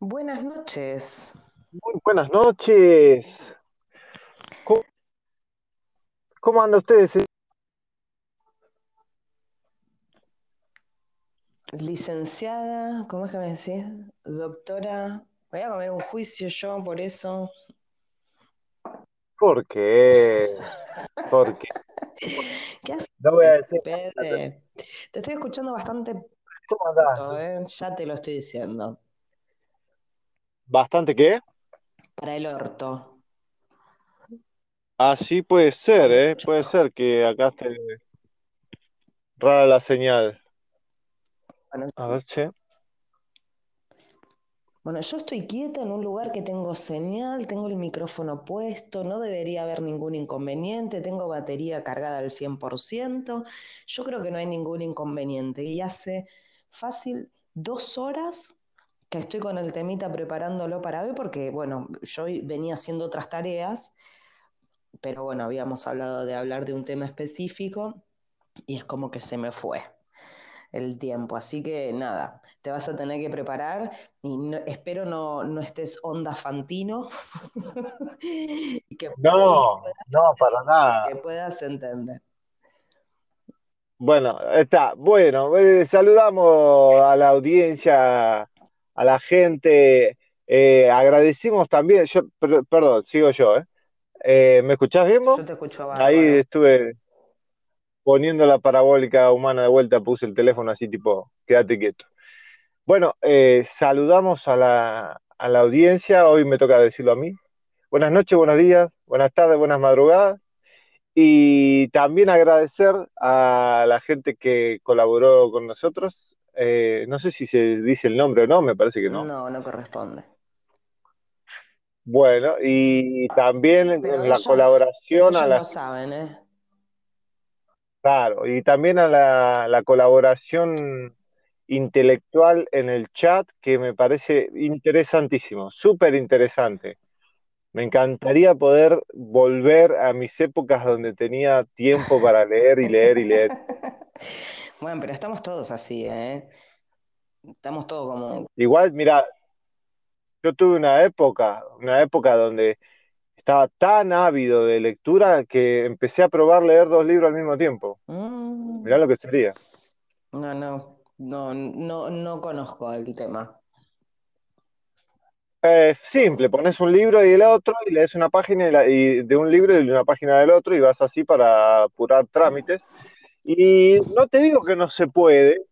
Buenas noches. Muy buenas noches. ¿Cómo, cómo anda ustedes? Licenciada, ¿cómo es que me decís? Doctora, voy a comer un juicio yo por eso. ¿Por qué? ¿Por qué? ¿Qué haces? No voy a decir. Pede? Te estoy escuchando bastante ¿Cómo andás? ¿eh? Ya te lo estoy diciendo. ¿Bastante qué? Para el orto. Así puede ser, ¿eh? Puede ser que acá esté rara la señal. A ver, che. Bueno, yo estoy quieta en un lugar que tengo señal, tengo el micrófono puesto, no debería haber ningún inconveniente, tengo batería cargada al 100%, yo creo que no hay ningún inconveniente. Y hace fácil dos horas que estoy con el temita preparándolo para hoy, porque bueno, yo venía haciendo otras tareas, pero bueno, habíamos hablado de hablar de un tema específico y es como que se me fue el tiempo. Así que nada, te vas a tener que preparar y no- espero no, no estés onda fantino y que, No, no, para nada. que puedas entender. Bueno, está. Bueno, eh, saludamos a la audiencia, a la gente. eh, agradecimos también. Yo, per- perdón, sigo yo, ¿eh? Eh, ¿me escuchás bien vos? Yo te escucho Ahí bárbaro. estuve poniendo la parabólica humana de vuelta, puse el teléfono así tipo, quédate quieto. Bueno, eh, saludamos a la, a la audiencia, hoy me toca decirlo a mí. Buenas noches, buenos días, buenas tardes, buenas madrugadas. Y también agradecer a la gente que colaboró con nosotros. Eh, no sé si se dice el nombre o no, me parece que no. No, no corresponde. Bueno, y también Pero la ellos, colaboración a la no saben, ¿eh? Claro, y también a la, la colaboración intelectual en el chat, que me parece interesantísimo, súper interesante. Me encantaría poder volver a mis épocas donde tenía tiempo para leer y leer y leer. Bueno, pero estamos todos así, ¿eh? Estamos todos como... Igual, mira, yo tuve una época, una época donde estaba tan ávido de lectura que empecé a probar leer dos libros al mismo tiempo. Mm, Mirá lo que sería. no, no, no, no, no conozco el tema. Eh, simple, pones un libro y el otro y lees una página y la- y de un libro y una página del otro y vas así para apurar trámites. Y no te digo que no se puede,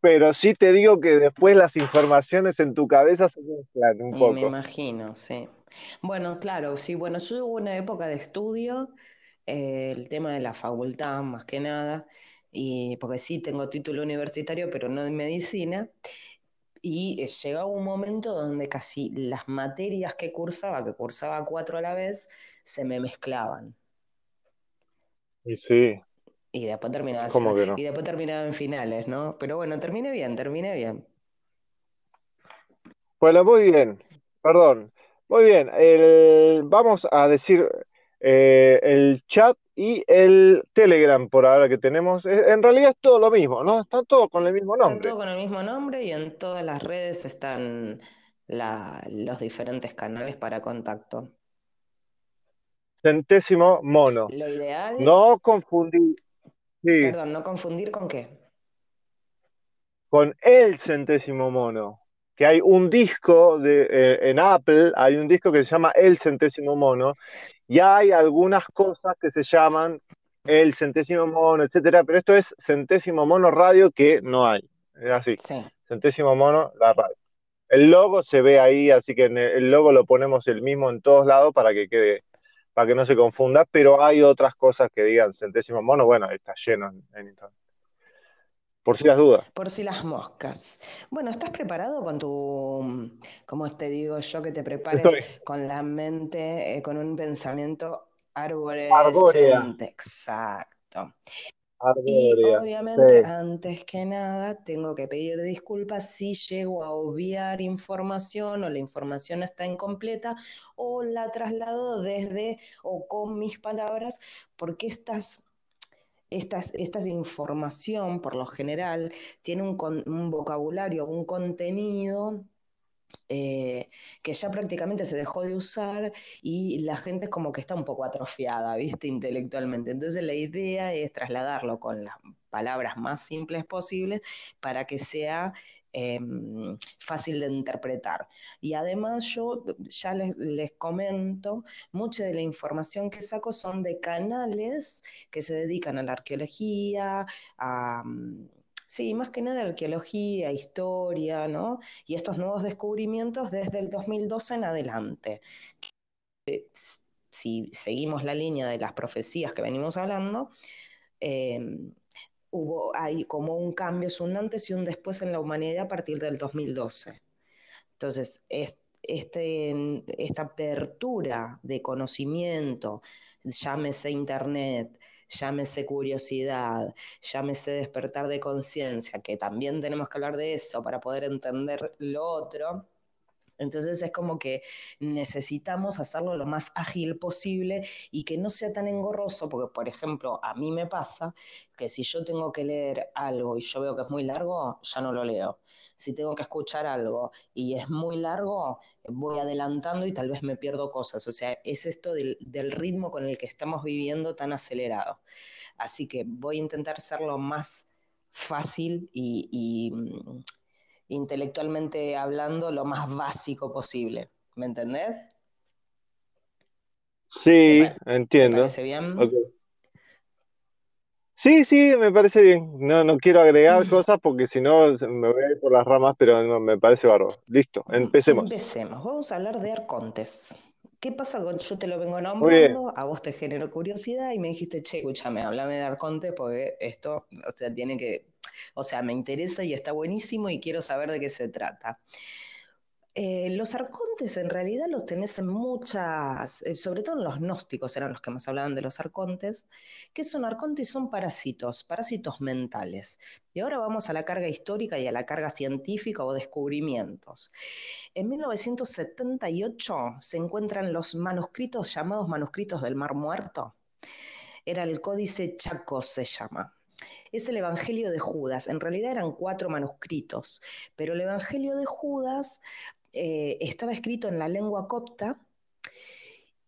pero sí te digo que después las informaciones en tu cabeza se mezclan un Y me imagino, sí. Bueno, claro, sí, bueno, yo hubo una época de estudio, eh, el tema de la facultad más que nada, y porque sí tengo título universitario, pero no en medicina, y eh, llegaba un momento donde casi las materias que cursaba, que cursaba cuatro a la vez, se me mezclaban. Y sí, Y después terminaba, y después terminaba en finales, ¿no? Pero bueno, terminé bien, terminé bien. Bueno, muy bien, perdón. Muy bien, el- vamos a decir eh, el chat y el Telegram por ahora que tenemos. Eh, En realidad es todo lo mismo, ¿no? Están todos con el mismo Están nombre. todos con el mismo nombre y en todas las redes están la- los diferentes canales para contacto. Centésimo mono. Lo ideal, No confundir, sí, perdón, no confundir con qué. con el centésimo mono. Que hay un disco de, eh, en Apple, hay un disco que se llama El centésimo mono, y hay algunas cosas que se llaman el centésimo mono, etcétera, pero esto es centésimo mono radio que no hay. Es así, Sí. centésimo mono la radio. El logo se ve ahí, así que el logo lo ponemos el mismo en todos lados para que quede, para que no se confunda, pero hay otras cosas que digan centésimo mono, bueno, está lleno en, en internet. Por si las dudas. Por si las moscas. Bueno, ¿estás preparado con tu, como te digo yo, que te prepares Estoy con la mente, eh, con un pensamiento arborescente? Exacto. Y obviamente, sí. antes que nada, tengo que pedir disculpas si llego a obviar información o la información está incompleta o la traslado desde o con mis palabras, porque estas, estas, esta información, por lo general, tiene un, con- un vocabulario, un contenido eh, que ya prácticamente se dejó de usar y la gente es como que está un poco atrofiada, ¿viste? Intelectualmente. Entonces la idea es trasladarlo con las palabras más simples posibles para que sea eh, fácil de interpretar. Y además yo ya les, les, comento, mucha de la información que saco son de canales que se dedican a la arqueología, a... Sí, más que nada arqueología, historia, ¿no? Y estos nuevos descubrimientos desde el 2012 en adelante. Si seguimos la línea de las profecías que venimos hablando, eh, hubo ahí como un cambio, es un antes y un después en la humanidad a partir del 2012. Entonces, este, esta apertura de conocimiento, llámese Internet, llámese curiosidad, llámese despertar de conciencia, que también tenemos que hablar de eso para poder entender lo otro, entonces es como que necesitamos hacerlo lo más ágil posible y que no sea tan engorroso, porque por ejemplo, a mí me pasa que si yo tengo que leer algo y yo veo que es muy largo, ya no lo leo. Si tengo que escuchar algo y es muy largo, voy adelantando y tal vez me pierdo cosas. O sea, es esto del, ritmo con el que estamos viviendo tan acelerado. Así que voy a intentar ser lo más fácil y mm, intelectualmente hablando, lo más básico posible. ¿Me entendés? Sí, entiendo. ¿Te parece bien? Sí, sí, me parece bien. No, no quiero agregar mm. cosas porque si no me voy a ir por las ramas, pero me parece bárbaro. Listo, empecemos. Empecemos. Vamos a hablar de arcontes. ¿Qué pasa con yo te lo vengo nombrando? A vos te generó curiosidad y me dijiste, che, escúchame, háblame de arcontes porque esto, o sea, tiene que o sea, me interesa y está buenísimo y quiero saber de qué se trata. Eh, los arcontes en realidad los tenés en muchas, eh, sobre todo en los gnósticos eran los que más hablaban de los arcontes. ¿Qué son arcontes? Son parásitos, parásitos mentales. Y ahora vamos a la carga histórica y a la carga científica o descubrimientos. En 1978 se encuentran los manuscritos llamados manuscritos del Mar Muerto. Era el Códice Chaco, se llama es el Evangelio de Judas. En realidad eran cuatro manuscritos, pero el Evangelio de Judas eh, estaba escrito en la lengua copta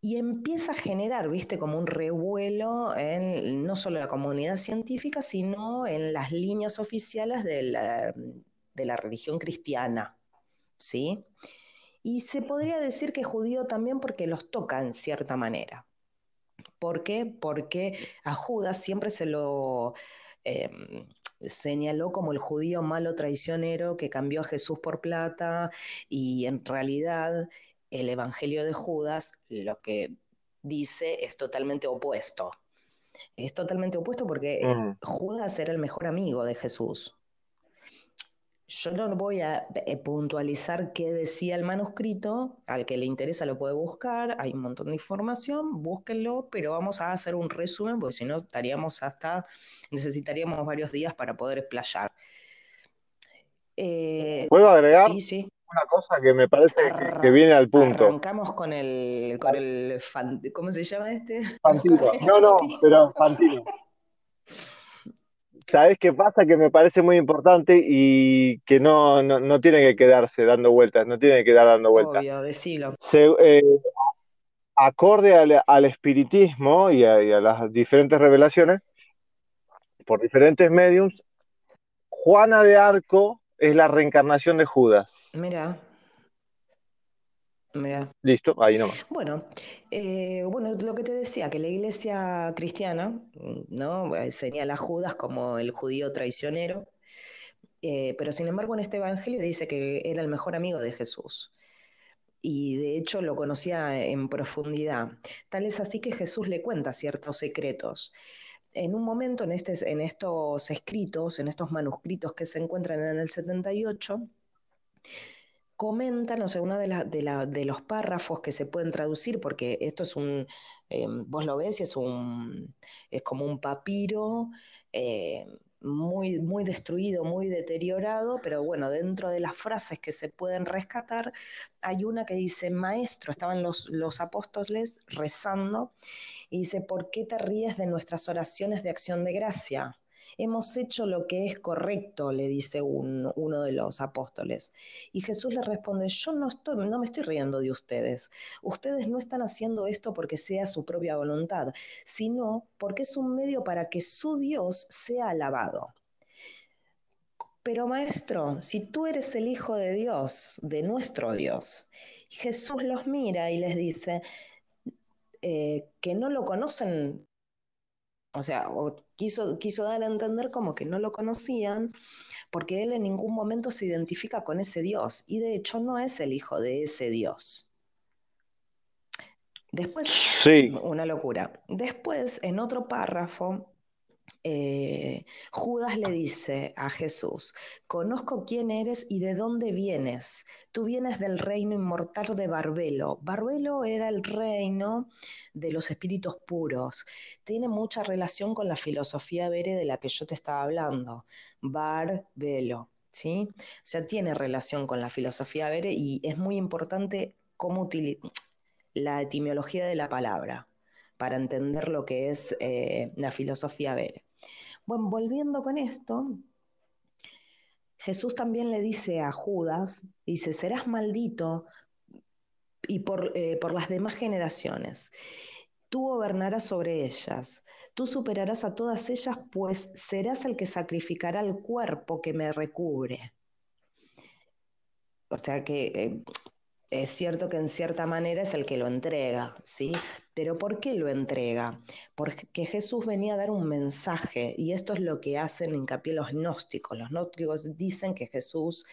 y empieza a generar, viste, como un revuelo en no solo la comunidad científica, sino en las líneas oficiales de la, de la religión cristiana, ¿sí? Y se podría decir que judío también porque los toca en cierta manera. ¿Por qué? Porque a Judas siempre se lo Em, señaló como el judío malo traicionero que cambió a Jesús por plata y en realidad el Evangelio de Judas lo que dice es totalmente opuesto. Es totalmente opuesto porque mm. Judas era el mejor amigo de Jesús. Yo no voy a eh, puntualizar qué decía el manuscrito, al que le interesa lo puede buscar, hay un montón de información, búsquenlo, pero vamos a hacer un resumen porque si no estaríamos hasta, necesitaríamos varios días para poder explayar. Eh, ¿Puedo agregar? Una cosa que me parece que, viene al punto. Arrancamos con el, con el ¿cómo se llama este? Fantino. No, no, pero Fantino. ¿Sabes qué pasa? Que me parece muy importante y que no, no, tiene que quedarse dando vueltas, no tiene que quedar dando vueltas. Obvio, decilo. Eh, acorde al, espiritismo y a, las diferentes revelaciones, por diferentes mediums, Juana de Arco es la reencarnación de Judas. Mira. Listo, ahí nomás. Bueno, eh, bueno, lo que te decía, que la iglesia cristiana, ¿no? Señala a Judas como el judío traicionero, eh, pero sin embargo en este evangelio dice que era el mejor amigo de Jesús. Y de hecho lo conocía en profundidad. Tal es así que Jesús le cuenta ciertos secretos. En un momento en, este, en estos escritos, en estos manuscritos que se encuentran en el 78, comentan, o sea, uno de, los párrafos que se pueden traducir, porque esto es un, eh, vos lo ves, es como un papiro eh, muy, muy destruido, muy deteriorado, pero bueno, dentro de las frases que se pueden rescatar, hay una que dice, maestro, estaban los, los apóstoles rezando, y dice, ¿por qué te ríes de nuestras oraciones de acción de gracia? Hemos hecho lo que es correcto, le dice uno de los apóstoles. Y Jesús le responde, yo no, estoy, no me estoy riendo de ustedes. Ustedes no están haciendo esto porque sea su propia voluntad, sino porque es un medio para que su Dios sea alabado. Pero maestro, si tú eres el Hijo de Dios, de nuestro Dios, Jesús los mira y les dice eh, que no lo conocen o sea, quiso, quiso dar a entender como que no lo conocían, porque él en ningún momento se identifica con ese Dios, y de hecho no es el hijo de ese Dios. Después, sí. una locura. Después, en otro párrafo, eh, Judas le dice a Jesús, conozco quién eres y de dónde vienes. Tú vienes del reino inmortal de Barbelo. Barbelo era el reino de los espíritus puros. Tiene mucha relación con la filosofía vere de la que yo te estaba hablando. Barbelo. ¿Sí? O sea, tiene relación con la filosofía vere y es muy importante cómo utilizar la etimología de la palabra para entender lo que es eh, la filosofía vere. Bueno, volviendo con esto, Jesús también le dice a Judas, dice, serás maldito y por, eh, por las demás generaciones. Tú gobernarás sobre ellas, tú superarás a todas ellas, pues serás el que sacrificará el cuerpo que me recubre. O sea que eh, es cierto que en cierta manera es el que lo entrega, ¿sí? Pero ¿por qué lo entrega? Porque Jesús venía a dar un mensaje y esto es lo que hacen hincapié los gnósticos. Los gnósticos dicen que Jesús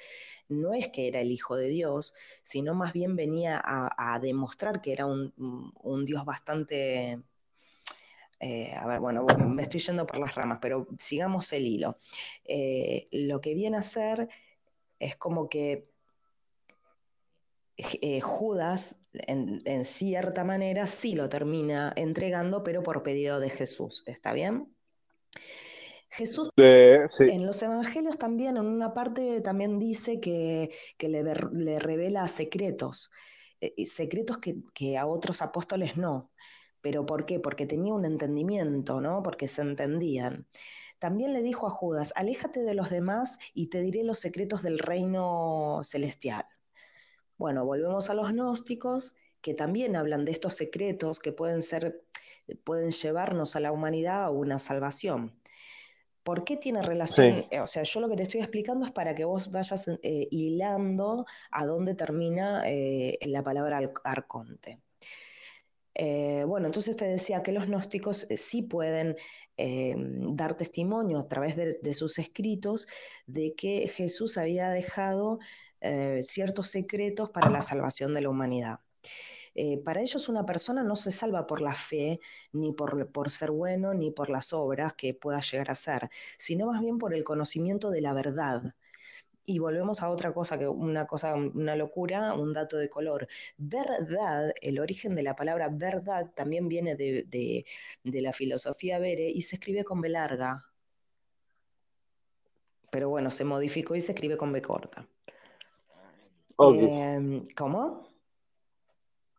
no es que era el Hijo de Dios, sino más bien venía a, demostrar que era un, Dios bastante... Eh, a ver, bueno, me estoy yendo por las ramas, pero sigamos el hilo. Eh, lo que viene a ser es como que eh, Judas, en, cierta manera, sí lo termina entregando, pero por pedido de Jesús. ¿Está bien? Jesús en los evangelios también, en una parte también dice que, le, revela secretos, eh, secretos que, que, a otros apóstoles no. ¿Pero por qué? Porque tenía un entendimiento, ¿no? Porque se entendían. También le dijo a Judas, aléjate de los demás y te diré los secretos del reino celestial. Bueno, volvemos a los gnósticos, que también hablan de estos secretos que pueden ser, pueden llevarnos a la humanidad a una salvación. ¿Por qué tiene relación? Eh, o sea, yo lo que te estoy explicando es para que vos vayas eh, hilando a dónde termina eh, la palabra arconte. Bueno, entonces te decía que los gnósticos sí pueden dar testimonio a través de, sus escritos de que Jesús había dejado eh, ciertos secretos para la salvación de la humanidad. Eh, para ellos una persona no se salva por la fe, ni por, por, ser bueno, ni por las obras que pueda llegar a ser, sino más bien por el conocimiento de la verdad. Y volvemos a otra cosa, que una cosa, una locura, un dato de color. Verdad, el origen de la palabra verdad también viene de, de la filosofía Bere y se escribe con B larga. Pero bueno, se modificó y se escribe con B corta. Em, ¿Cómo?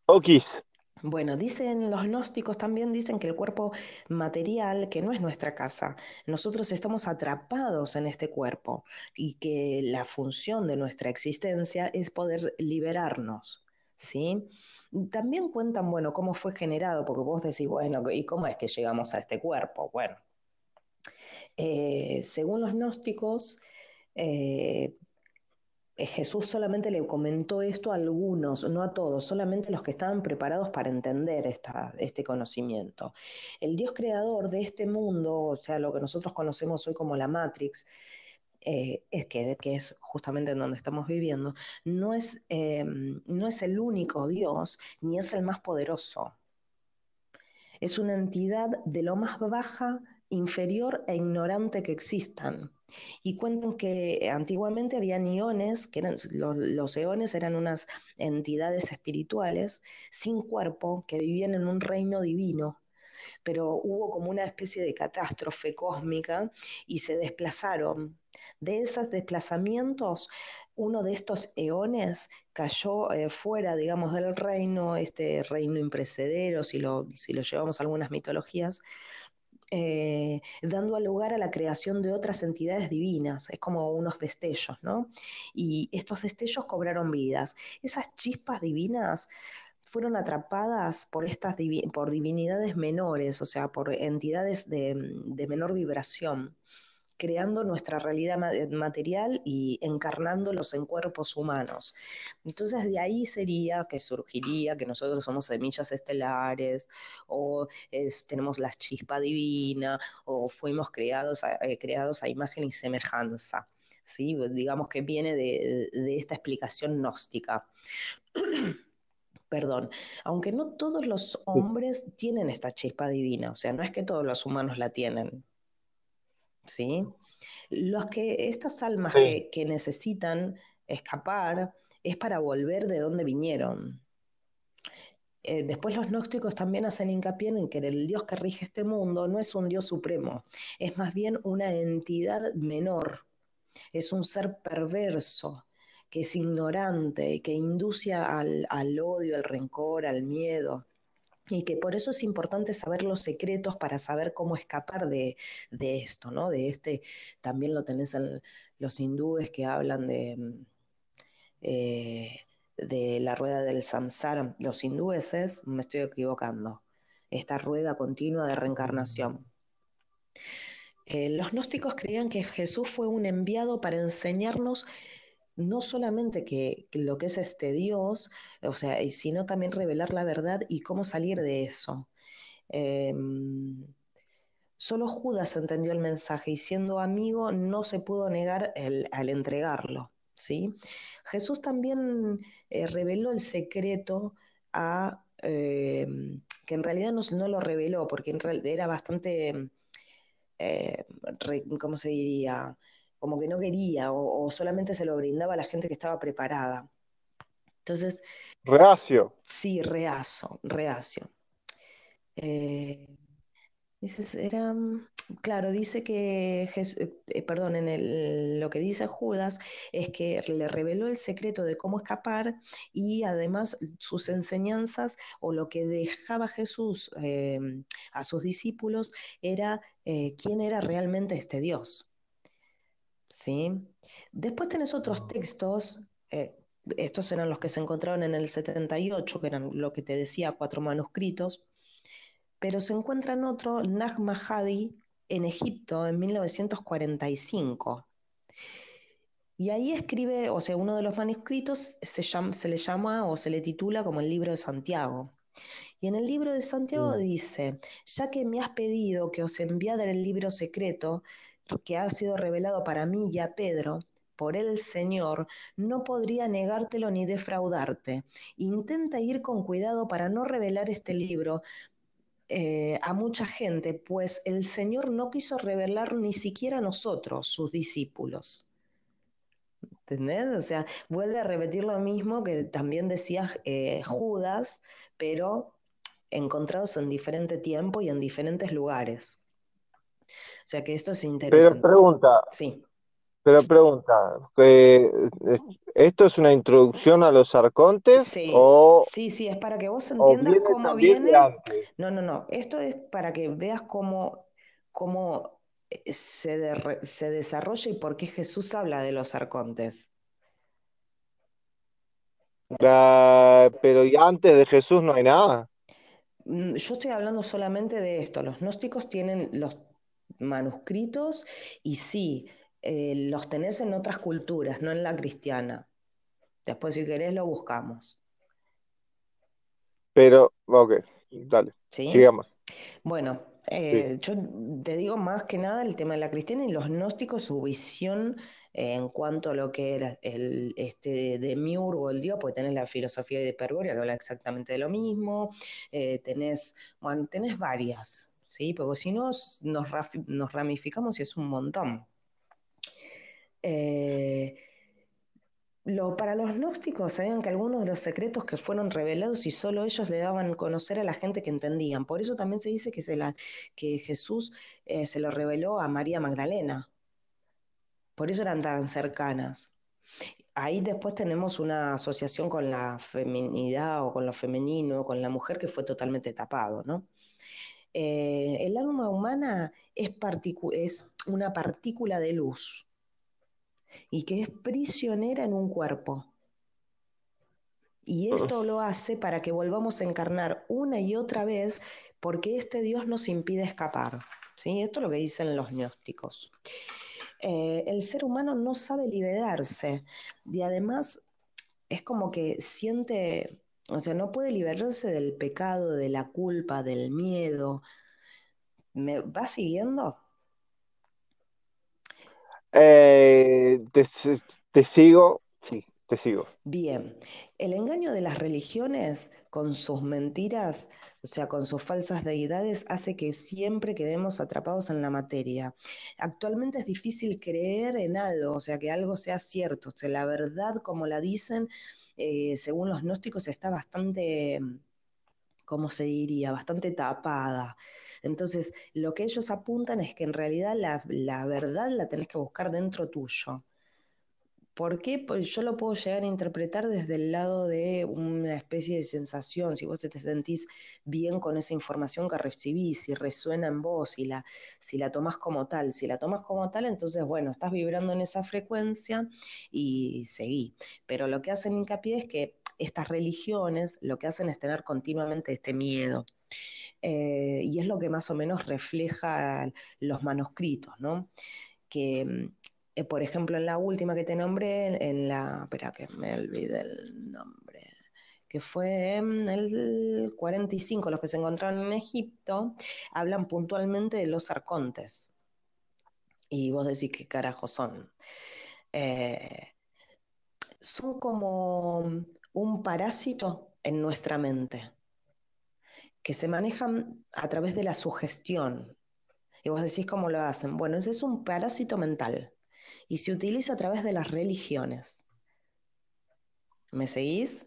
Okis. Bueno, dicen los gnósticos también dicen que el cuerpo material, que no es nuestra casa, nosotros estamos atrapados en este cuerpo y que la función de nuestra existencia es poder liberarnos, ¿sí? También cuentan, bueno, cómo fue generado, porque vos decís, bueno, ¿y cómo es que llegamos a este cuerpo? Bueno, eh, según los gnósticos, eh, Jesús solamente le comentó esto a algunos, no a todos, solamente los que estaban preparados para entender este conocimiento. El Dios creador de este mundo, o sea, lo que nosotros conocemos hoy como la Matrix, eh, que, es justamente en donde estamos viviendo, no es, em, no es el único Dios ni es el más poderoso. Es una entidad de lo más baja, inferior e ignorante que existan. Y cuentan que antiguamente había iones, que eran, los, eones eran unas entidades espirituales sin cuerpo que vivían en un reino divino, pero hubo como una especie de catástrofe cósmica y se desplazaron. De esos desplazamientos, uno de estos eones cayó eh, fuera, digamos, del reino, este reino imprecedero, si lo, si lo llevamos a algunas mitologías, eh, dando lugar a la creación de otras entidades divinas, es como unos destellos, ¿no? Y estos destellos cobraron vidas. Esas chispas divinas fueron atrapadas por estas por divinidades menores, o sea, por entidades de, de menor vibración creando nuestra realidad material y encarnándolos en cuerpos humanos. Entonces de ahí sería que surgiría que nosotros somos semillas estelares o tenemos la chispa divina o fuimos creados a, eh, creados a imagen y semejanza. ¿sí? Digamos que viene de, de esta explicación gnóstica. Perdón, aunque no todos los hombres tienen esta chispa divina, o sea, no es que todos los humanos la tienen, ¿sí? Los que, estas almas que, necesitan escapar es para volver de donde vinieron. Eh, después los gnósticos también hacen hincapié en que el Dios que rige este mundo no es un Dios supremo, es más bien una entidad menor, es un ser perverso, que es ignorante, que induce al, al odio, al rencor, al miedo y que por eso es importante saber los secretos para saber cómo escapar de, esto, ¿no? De este, también lo tenés en los hindúes que hablan de, mm, eh, de la rueda del samsara. Los hindúes es, me estoy equivocando, esta rueda continua de reencarnación. Eh, los gnósticos creían que Jesús fue un enviado para enseñarnos no solamente que, lo que es este Dios, o sea, sino también revelar la verdad y cómo salir de eso. Em, solo Judas entendió el mensaje y siendo amigo no se pudo negar al entregarlo. ¿sí? Jesús también eh, reveló el secreto a, em, que en realidad no, lo reveló porque era bastante, eh, ¿cómo se diría? Como que no quería o, solamente se lo brindaba a la gente que estaba preparada. Entonces... Reacio. Sí, reacio, reacio. Eh, era, claro, dice que, eh, perdón, en lo que dice Judas es que le reveló el secreto de cómo escapar y además sus enseñanzas o lo que dejaba Jesús eh, a sus discípulos era quién era realmente este Dios. ¿Sí? Después tenés otros textos, eh, estos eran los que se encontraron en el 78, que eran lo que te decía, cuatro manuscritos, pero se encuentran otro, Nag Hammadi, en Egipto, en 1945. Y ahí escribe, o sea, uno de los manuscritos se, se le llama o se le titula como el libro de Santiago. Y en el libro de Santiago mm. dice, ya que me has pedido que os enviara el libro secreto, que ha sido revelado para mí y a Pedro por el Señor, no podría negártelo ni defraudarte. Intenta ir con cuidado para no revelar este libro eh, a mucha gente, pues el Señor no quiso revelar ni siquiera a nosotros, sus discípulos. ¿Entendés? O sea, vuelve a repetir lo mismo que también decía eh, Judas, pero encontrados en diferente tiempo y en diferentes lugares. O sea que esto es interesante. Pero pregunta. Sí. Pero pregunta, ¿esto es una introducción a los arcontes? Sí, o, sí, sí, es para que vos entiendas cómo viene. No, no, no, esto es para que veas cómo, cómo eh, se, se desarrolla y por qué Jesús habla de los arcontes. pero ya antes de Jesús no hay nada. Mm, yo estoy hablando solamente de esto. Los gnósticos tienen los manuscritos y sí, eh, los tenés en otras culturas, no en la cristiana. Después, si querés, lo buscamos. Pero, ok, dale. Sigamos. Bueno, eh, yo te digo más que nada el tema de la cristiana y los gnósticos, su visión en cuanto a lo que era el este de Miurgo, el dios, porque tenés la filosofía de Hiperborea que habla exactamente de lo mismo, eh, tenés, bueno, tenés varias, ¿sí? Porque si no, nos, ramificamos y es un montón. Eh, para los gnósticos sabían que algunos de los secretos que fueron revelados y solo ellos le daban a conocer a la gente que entendían. Por eso también se dice que, que Jesús eh, se lo reveló a María Magdalena. Por eso eran tan cercanas. Ahí después tenemos una asociación con la feminidad o con lo femenino, con la mujer que fue totalmente tapado, ¿no? Eh, el alma humana es, es una partícula de luz y que es prisionera en un cuerpo. Y esto lo hace para que volvamos a encarnar una y otra vez porque este Dios nos impide escapar. ¿sí? Esto es lo que dicen los gnósticos. Eh, el ser humano no sabe liberarse y además es como que siente, o sea, no puede liberarse del pecado, de la culpa, del miedo. ¿Me va siguiendo? Eh, te, sigo, sí, te sigo. Bien, el engaño de las religiones con sus mentiras, o sea, con sus falsas deidades, hace que siempre quedemos atrapados en la materia. Actualmente es difícil creer en algo, o sea, que algo sea cierto, o sea, la verdad, como la dicen, eh, según los gnósticos, está bastante, ¿cómo se diría? Bastante tapada. Entonces, lo que ellos apuntan es que en realidad la, la verdad la tenés que buscar dentro tuyo. ¿Por qué? Pues yo lo puedo llegar a interpretar desde el lado de una especie de sensación, si vos te, sentís bien con esa información que recibís, si resuena en vos, si la, si la tomás como tal. Si la tomás como tal, entonces, bueno, estás vibrando en esa frecuencia y seguí. Pero lo que hacen hincapié es que estas religiones lo que hacen es tener continuamente este miedo. Eh, y es lo que más o menos refleja los manuscritos, ¿no? Que mm, eh, por ejemplo, en la última que te nombré, en la, espera que me olvidé el nombre, que fue en el 45, los que se encontraron en Egipto, hablan puntualmente de los arcontes. Y vos decís qué carajo son. Eh, son como un parásito en nuestra mente, que se manejan a través de la sugestión. Y vos decís cómo lo hacen. Bueno, ese es un parásito mental y se utiliza a través de las religiones. ¿Me seguís?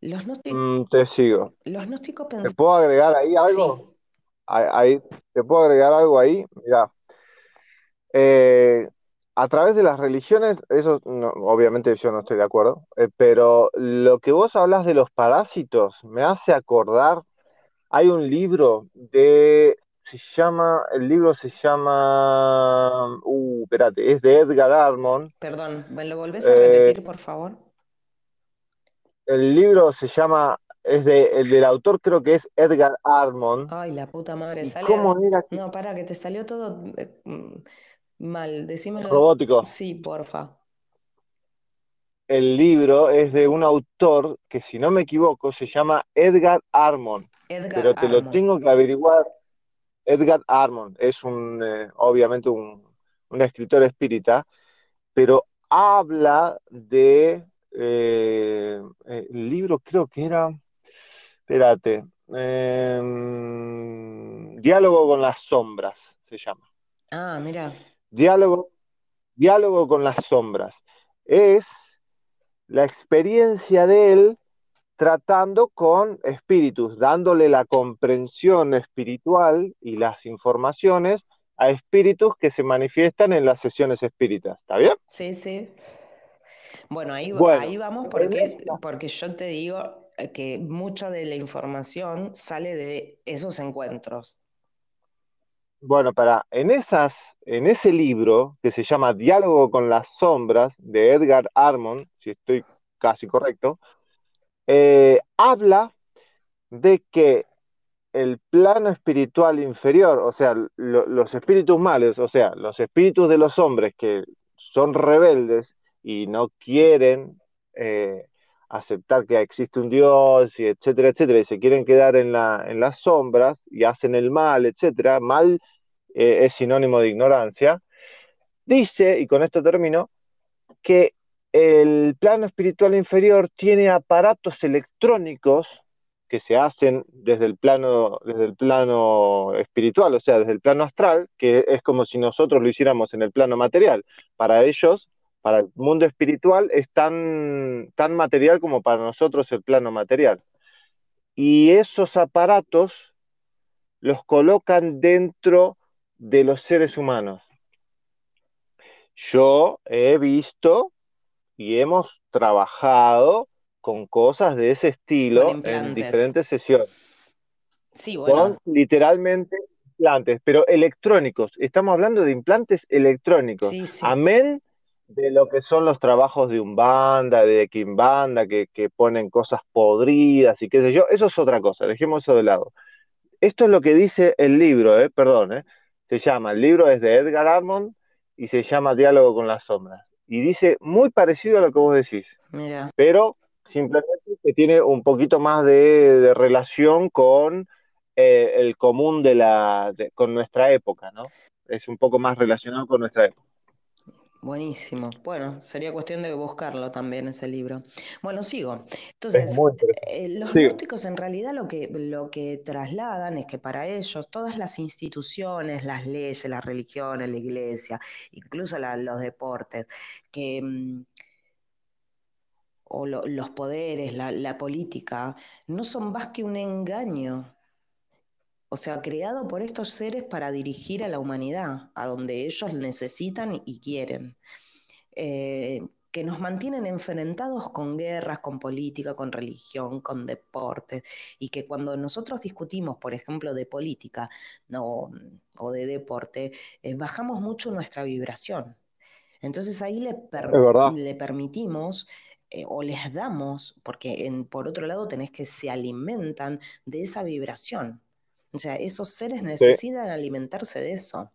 Los gnósticos, mm, te sigo. Los gnósticos ¿Te puedo agregar ahí algo? Ahí, ¿Te puedo agregar algo ahí? Mira, eh, a través de las religiones, eso obviamente yo no estoy de acuerdo, eh, pero lo que vos hablas de los parásitos me hace acordar, hay un libro de se llama, el libro se llama, uh, espérate, es de Edgar Armond. Perdón, ¿me lo volvés a repetir, por favor? El libro se llama, es de, el del autor creo que es Edgar Armond. Ay, la puta madre, sale. ¿Cómo era? No, para, que te salió todo eh, mal, decímelo. Robótico. Sí, porfa. El libro es de un autor que, si no me equivoco, se llama Edgar Armond. Edgar pero te lo tengo que averiguar Edgar Armond es un, eh, obviamente un, escritor espírita, pero habla de, eh, eh, el libro creo que era, espérate, em, Diálogo con las sombras, se llama. Ah, mira. Diálogo, diálogo con las sombras. Es la experiencia de él tratando con espíritus, dándole la comprensión espiritual y las informaciones a espíritus que se manifiestan en las sesiones espíritas. ¿Está bien? Sí, sí. Bueno, ahí, ahí vamos porque, porque yo te digo que mucha de la información sale de esos encuentros. Bueno, para, en, esas, en ese libro que se llama Diálogo con las sombras de Edgar Armond, si estoy casi correcto, eh, habla de que el plano espiritual inferior, o sea, los espíritus males, o sea, los espíritus de los hombres que son rebeldes y no quieren eh, aceptar que existe un Dios, y etcétera, etcétera, y se quieren quedar en, la, en las sombras y hacen el mal, etcétera, mal eh, es sinónimo de ignorancia, dice, y con esto termino, que el plano espiritual inferior tiene aparatos electrónicos que se hacen desde el plano, desde el plano espiritual, o sea, desde el plano astral, que es como si nosotros lo hiciéramos en el plano material. Para ellos, para el mundo espiritual, es tan, tan material como para nosotros el plano material. Y esos aparatos los colocan dentro de los seres humanos. Yo he visto y hemos trabajado con cosas de ese estilo en diferentes sesiones. Sí, bueno. Son literalmente implantes, pero electrónicos. Estamos hablando de implantes electrónicos. Sí, sí. Amén de lo que son los trabajos de Umbanda, de Kimbanda, que, que ponen cosas podridas y qué sé yo. Eso es otra cosa, dejemos eso de lado. Esto es lo que dice el libro, eh, perdón, eh. se llama, el libro es de Edgar Armond y se llama Diálogo con las sombras. Y dice muy parecido a lo que vos decís, Mira, pero simplemente que tiene un poquito más de, de relación con eh, el común de la, de- con nuestra época, ¿no? Es un poco más relacionado con nuestra época. Buenísimo. Bueno, sería cuestión de buscarlo también ese libro. Bueno, sigo. Es Entonces, eh, los gnósticos en realidad lo que, lo que trasladan es que para ellos todas las instituciones, las leyes, las religiones, la iglesia, incluso la- los deportes, que, mm, o lo- los poderes, la, la política, no son más que un engaño. O sea, creado por estos seres para dirigir a la humanidad, a donde ellos necesitan y quieren. Eh, que nos mantienen enfrentados con guerras, con política, con religión, con deportes, y que cuando nosotros discutimos, por ejemplo, de política no, o de deporte, eh, bajamos mucho nuestra vibración. Entonces ahí le, per- le permitimos eh, o les damos, porque en- por otro lado tenés que se alimentan de esa vibración. O sea, esos seres Sí, necesitan alimentarse de eso.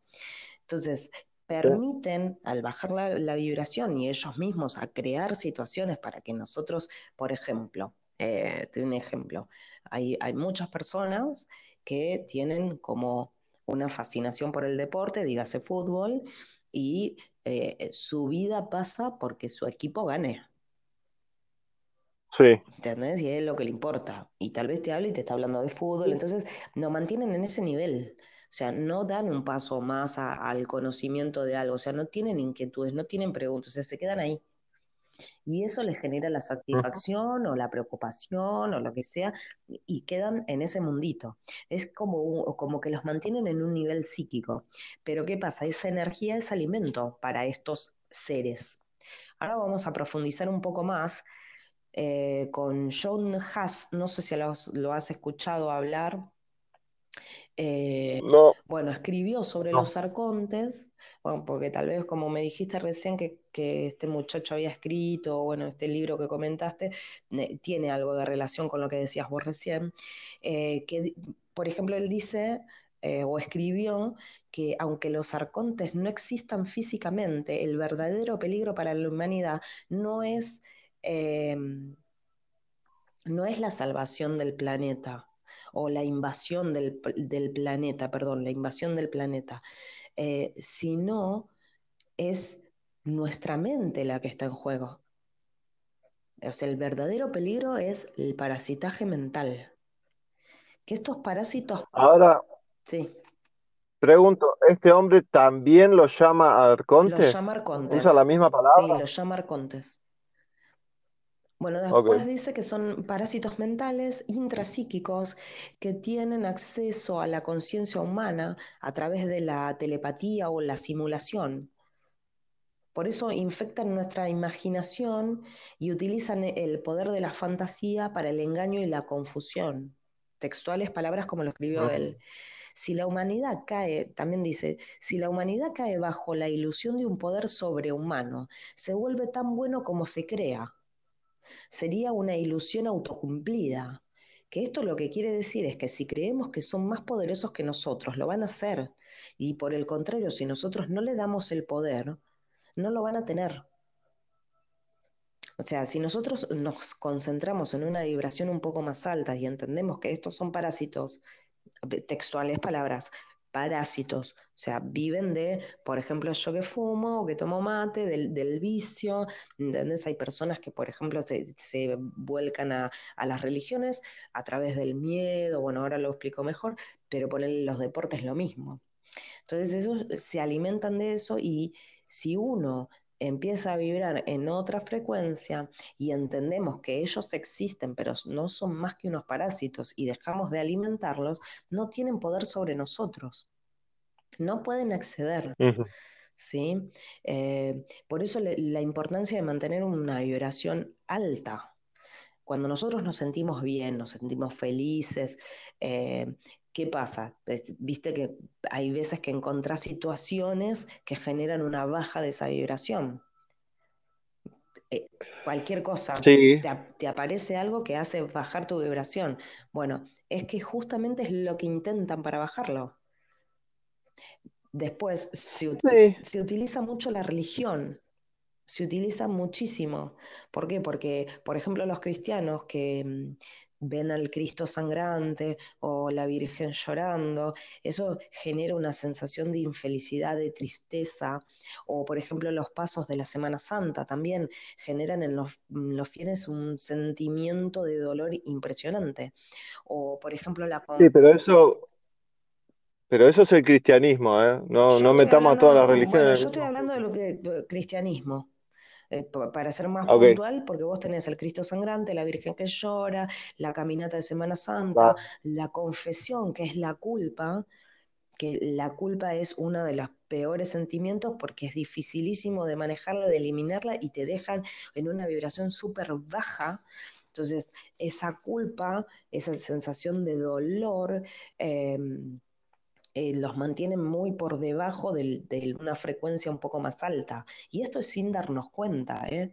Entonces, permiten, al bajar la, la vibración y ellos mismos a crear situaciones para que nosotros, por ejemplo, eh, te un ejemplo, hay, hay muchas personas que tienen como una fascinación por el deporte, dígase fútbol, y eh, su vida pasa porque su equipo gane. Sí, ¿Entendés? Y es lo que le importa. Y tal vez te habla y te está hablando de fútbol. Entonces, nos mantienen en ese nivel. O sea, no dan un paso más a- al conocimiento de algo. O sea, no tienen inquietudes, no tienen preguntas. O sea, se quedan ahí. Y eso les genera la satisfacción o la preocupación o lo que sea. Y quedan en ese mundito. Es como, un- como que los mantienen en un nivel psíquico. Pero ¿qué pasa? Esa energía es alimento para estos seres. Ahora vamos a profundizar un poco más eh, con John Haas, no sé si lo has, lo has escuchado hablar. Eh, No, bueno, escribió sobre no. los arcontes, bueno, porque tal vez como me dijiste recién que, que este muchacho había escrito, bueno, este libro que comentaste, ne- tiene algo de relación con lo que decías vos recién, eh, que, por ejemplo, él dice eh, o escribió que aunque los arcontes no existan físicamente, el verdadero peligro para la humanidad no es, eh, no es la salvación del planeta o la invasión del, del planeta, perdón, la invasión del planeta, eh, sino es nuestra mente la que está en juego. O sea, el verdadero peligro es el parasitaje mental. Que estos parásitos, Ahora sí, pregunto, ¿este hombre también lo llama los arconte? llama arcontes. ¿Usa la misma Sí, palabra? los llama arcontes. Bueno, después dice que son parásitos mentales intrapsíquicos que tienen acceso a la conciencia humana a través de la telepatía o la simulación. Por eso infectan nuestra imaginación y utilizan el poder de la fantasía para el engaño y la confusión. Textuales palabras como lo escribió él. Si la humanidad cae, también dice, si la humanidad cae bajo la ilusión de un poder sobrehumano, se vuelve tan bueno como se crea. Sería una ilusión autocumplida. Que esto lo que quiere decir es que si creemos que son más poderosos que nosotros, lo van a hacer. Y por el contrario, si nosotros no le damos el poder, no lo van a tener. O sea, si nosotros nos concentramos en una vibración un poco más alta y entendemos que estos son parásitos, textuales palabras, parásitos, o sea, viven de, por ejemplo, yo que fumo o que tomo mate, del, del vicio, ¿entendés? Hay personas que, por ejemplo, se, se vuelcan a, a, las religiones a través del miedo, bueno, ahora lo explico mejor, pero ponen los deportes lo mismo. Entonces, ellos se alimentan de eso y si uno empieza a vibrar en otra frecuencia y entendemos que ellos existen, pero no son más que unos parásitos y dejamos de alimentarlos, no tienen poder sobre nosotros. No pueden acceder. Uh -huh. ¿sí? Eh, por eso le, la importancia de mantener una vibración alta. Cuando nosotros nos sentimos bien, nos sentimos felices, eh, ¿qué pasa? Viste que hay veces que encontrás situaciones que generan una baja de esa vibración. Eh, cualquier cosa, te, te, aparece algo que hace bajar tu vibración. Bueno, es que justamente es lo que intentan para bajarlo. Después, se, se utiliza mucho la religión, se utiliza muchísimo. ¿Por qué? Porque, por ejemplo, los cristianos que mm, ven al Cristo sangrante o la Virgen llorando, eso genera una sensación de infelicidad, de tristeza, o por ejemplo los pasos de la Semana Santa también generan en los, los fieles un sentimiento de dolor impresionante. O por ejemplo la... Sí, pero eso, pero eso es el cristianismo, ¿eh? No, no metamos a todas las religiones. yo estoy hablando de lo que cristianismo. Eh, para ser más puntual, porque vos tenés el Cristo sangrante, la Virgen que llora, la caminata de Semana Santa, la confesión, que es la culpa, que la culpa es uno de los peores sentimientos porque es dificilísimo de manejarla, de eliminarla y te dejan en una vibración súper baja. Entonces, esa culpa, esa sensación de dolor, em, eh, los mantienen muy por debajo de una frecuencia un poco más alta. Y esto es sin darnos cuenta, ¿eh?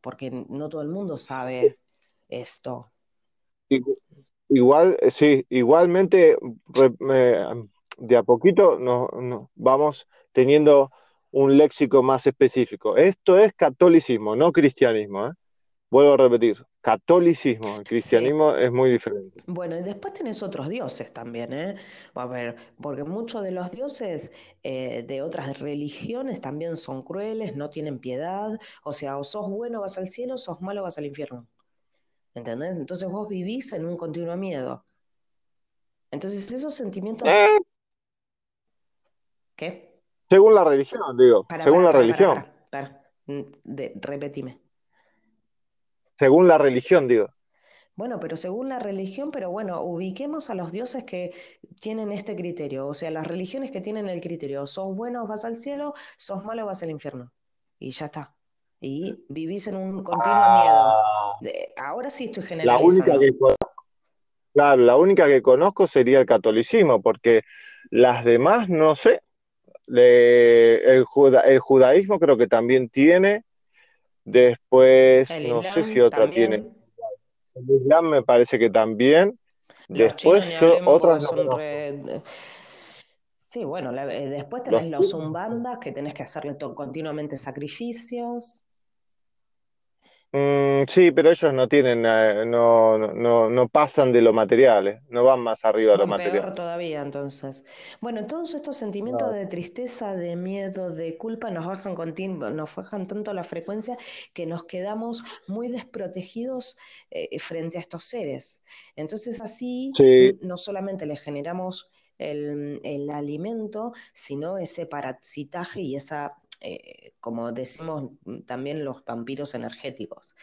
porque no todo el mundo sabe esto. Igual, sí, igualmente de a poquito nos, vamos teniendo un léxico más específico. Esto es catolicismo, no cristianismo. ¿eh? Vuelvo a repetir, catolicismo, el cristianismo es muy diferente. Bueno, y después tenés otros dioses también, ¿eh? A ver, porque muchos de los dioses eh, de otras religiones también son crueles, no tienen piedad, o sea, o sos bueno vas al cielo, sos malo vas al infierno. ¿Entendés? Entonces vos vivís en un continuo miedo. Entonces esos sentimientos... Eh. ¿Qué? Según la religión, digo. según la religión. Mm, repetime. Según la religión, digo. Bueno, pero según la religión, pero bueno, ubiquemos a los dioses que tienen este criterio, o sea, las religiones que tienen el criterio, sos bueno, vas al cielo, sos malo, vas al infierno. Y ya está. Y vivís en un continuo ah. miedo. ahora sí estoy generalizando. La única que claro, la única que conozco sería el catolicismo, porque las demás no sé. el, el judaísmo creo que también tiene, Después, no sé si otra tiene. El Islam me parece que también. después, otras Sí, bueno, eh, después tenés los, zumbandas que tenés que hacerle continuamente sacrificios. Mm, sí, pero ellos no tienen, eh, no, no, no, pasan de lo material, eh, no van más arriba de lo material. Peor todavía, entonces. Bueno, todos estos sentimientos de tristeza, de miedo, de culpa nos bajan nos bajan tanto la frecuencia que nos quedamos muy desprotegidos eh, frente a estos seres. Entonces así no solamente les generamos el, el alimento, sino ese parasitaje y esa eh, como decimos también los vampiros energéticos.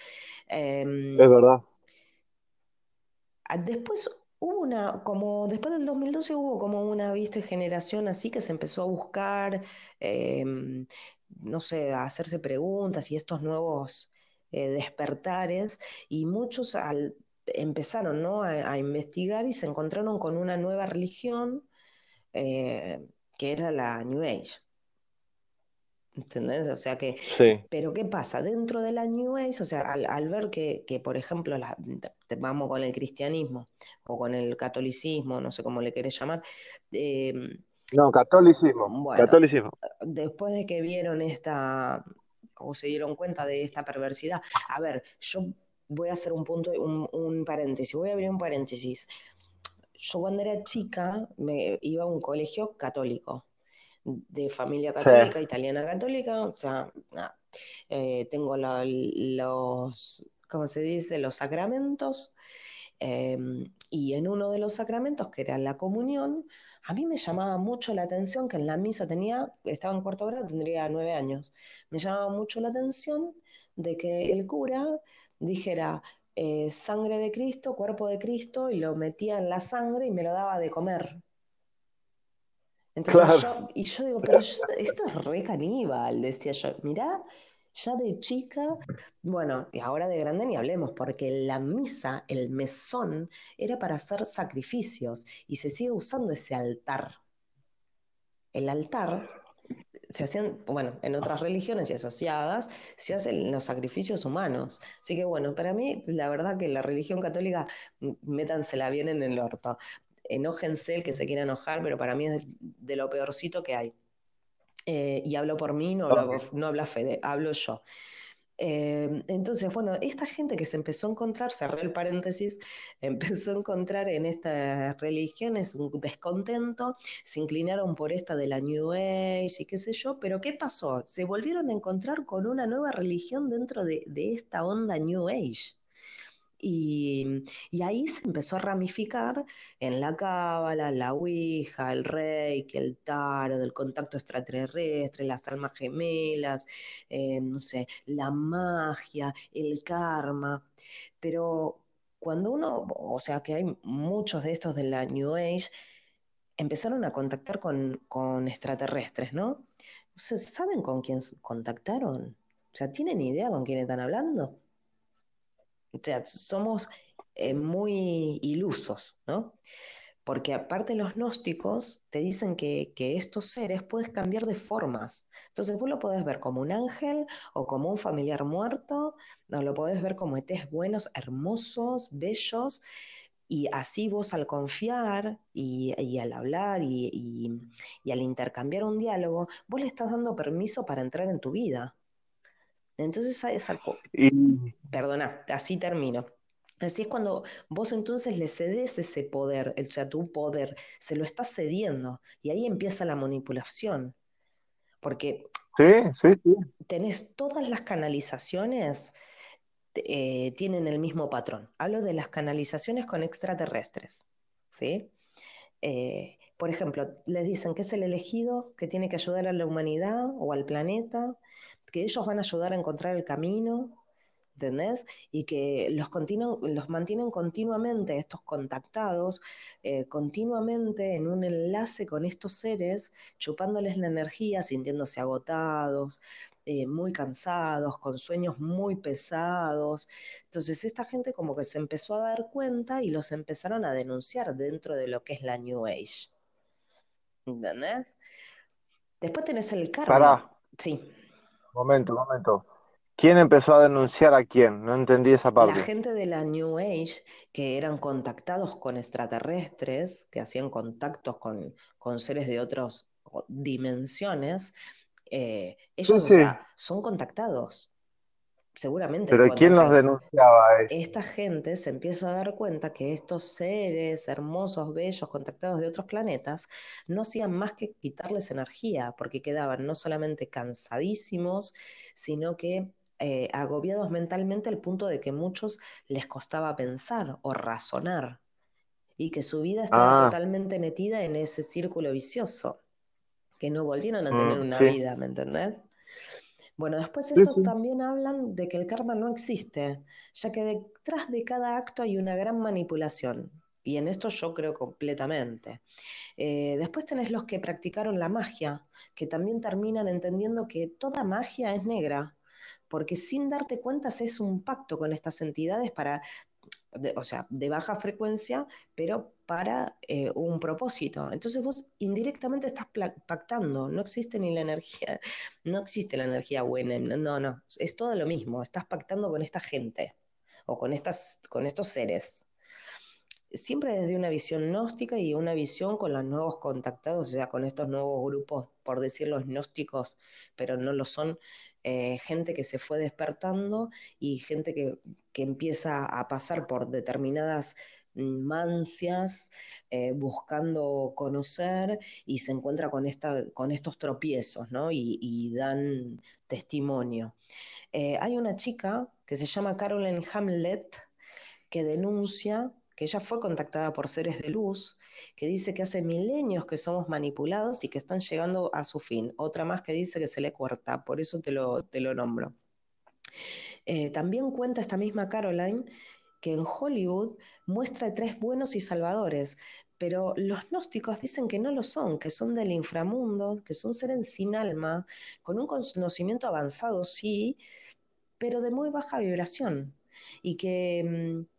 Em, es verdad. Ah, después hubo una, como después del 2012 hubo como una, viste, generación así que se empezó a buscar, em, no sé, a hacerse preguntas y estos nuevos eh, despertares, y muchos empezaron ¿no? a, investigar y se encontraron con una nueva religión eh, que era la New Age. ¿Entendés? O sea que, pero ¿qué pasa? Dentro de la New Age, o sea, al, ver que, por ejemplo, vamos con el cristianismo o con el catolicismo, no sé cómo le querés llamar. Em, no, catolicismo. catolicismo. Después de que vieron esta, o se dieron cuenta de esta perversidad, a ver, yo voy a hacer un punto, un, un paréntesis, voy a abrir un paréntesis. Yo cuando era chica me iba a un colegio católico de familia católica, italiana católica, o sea, eh, tengo los, ¿cómo se dice?, los sacramentos, em, y en uno de los sacramentos, que era la comunión, a mí me llamaba mucho la atención que en la misa tenía, estaba en cuarto grado, tendría nueve años, me llamaba mucho la atención de que el cura dijera, eh, sangre de Cristo, cuerpo de Cristo, y lo metía en la sangre y me lo daba de comer. Entonces yo, y yo digo, pero esto es re caníbal, decía yo, mirá, Ya de chica, bueno, y ahora de grande ni hablemos, porque la misa, el mesón, era para hacer sacrificios y se sigue usando ese altar. El altar se hacían, bueno, en otras religiones y asociadas, se hacen los sacrificios humanos. Así que bueno, para mí, la verdad que la religión católica, métansela bien en el orto. Enójense el que se quiera enojar, pero para mí es de, lo peorcito que hay. Eh, y hablo por mí, no, hablo, no habla Fede, hablo yo. Eh, entonces, bueno, esta gente que se empezó a encontrar, cerré el paréntesis, empezó a encontrar en estas religiones un descontento, se inclinaron por esta de la New Age y qué sé yo, pero ¿qué pasó? Se volvieron a encontrar con una nueva religión dentro de, de esta onda New Age. Y, ahí se empezó a ramificar en la cábala, la ouija, el reiki, el tarot, el contacto extraterrestre, las almas gemelas, eh, no sé, la magia, el karma. Pero cuando uno, o sea que hay muchos de estos de la New Age, empezaron a contactar con, con extraterrestres, ¿no? ¿Saben con quién contactaron? O sea, ¿tienen idea con quién están hablando? O sea, somos eh, muy ilusos, ¿no? Porque aparte los gnósticos te dicen que, estos seres puedes cambiar de formas. Entonces vos lo podés ver como un ángel o como un familiar muerto, o lo podés ver como etés buenos, hermosos, bellos, y así vos al confiar y, al hablar y, al intercambiar un diálogo, vos le estás dando permiso para entrar en tu vida. Entonces es algo... Perdona, así termino. Así es cuando vos entonces le cedes ese poder, o sea, tu poder, se lo estás cediendo y ahí empieza la manipulación. Porque sí, sí, sí. tenés todas las canalizaciones, eh, tienen el mismo patrón. Hablo de las canalizaciones con extraterrestres. ¿sí? Eh, por ejemplo, les dicen que es el elegido que tiene que ayudar a la humanidad o al planeta, que ellos van a ayudar a encontrar el camino, ¿entendés? Y que los, los mantienen continuamente, estos contactados, eh, continuamente en un enlace con estos seres, chupándoles la energía, sintiéndose agotados, eh, muy cansados, con sueños muy pesados. Entonces esta gente como que se empezó a dar cuenta y los empezaron a denunciar dentro de lo que es la New Age. ¿Entendés? Después tenés el karma. Sí. Momento, momento. ¿Quién empezó a denunciar a quién? No entendí esa parte. La gente de la New Age, que eran contactados con extraterrestres, que hacían contactos con, seres de otras dimensiones, eh, ellos son contactados seguramente. Pero ¿quién los denunciaba? Esta gente se empieza a dar cuenta que estos seres hermosos, bellos, contactados de otros planetas, no hacían más que quitarles energía, porque quedaban no solamente cansadísimos, sino que eh, agobiados mentalmente al punto de que muchos les costaba pensar o razonar y que su vida estaba ah. totalmente metida en ese círculo vicioso, que no volvieron a tener mm, una vida, ¿me entendés? Bueno, después estos también hablan de que el karma no existe, ya que detrás de cada acto hay una gran manipulación. Y en esto yo creo completamente. Eh, después tenés los que practicaron la magia, que también terminan entendiendo que toda magia es negra, porque sin darte cuenta es un pacto con estas entidades para o sea, de baja frecuencia, pero para eh, un propósito. Entonces vos indirectamente estás pactando, no existe ni la energía, no existe la energía buena, no, no, es todo lo mismo, estás pactando con esta gente o con, estas, con estos seres. Siempre desde una visión gnóstica y una visión con los nuevos contactados, o sea, con estos nuevos grupos, por decirlo, gnósticos, pero no lo son, eh, gente que se fue despertando y gente que, empieza a pasar por determinadas mancias, eh, buscando conocer y se encuentra con, esta, con estos tropiezos, ¿no? Y, dan testimonio. Eh, hay una chica que se llama Carolyn Hamlet que denuncia que ella fue contactada por seres de luz, que dice que hace milenios que somos manipulados y que están llegando a su fin. Otra más que dice que se le corta, por eso te lo, te lo nombro. Eh, también cuenta esta misma Caroline que en Hollywood muestra tres buenos y salvadores, pero los gnósticos dicen que no lo son, que son del inframundo, que son seres sin alma, con un conocimiento avanzado, sí, pero de muy baja vibración, y que mm,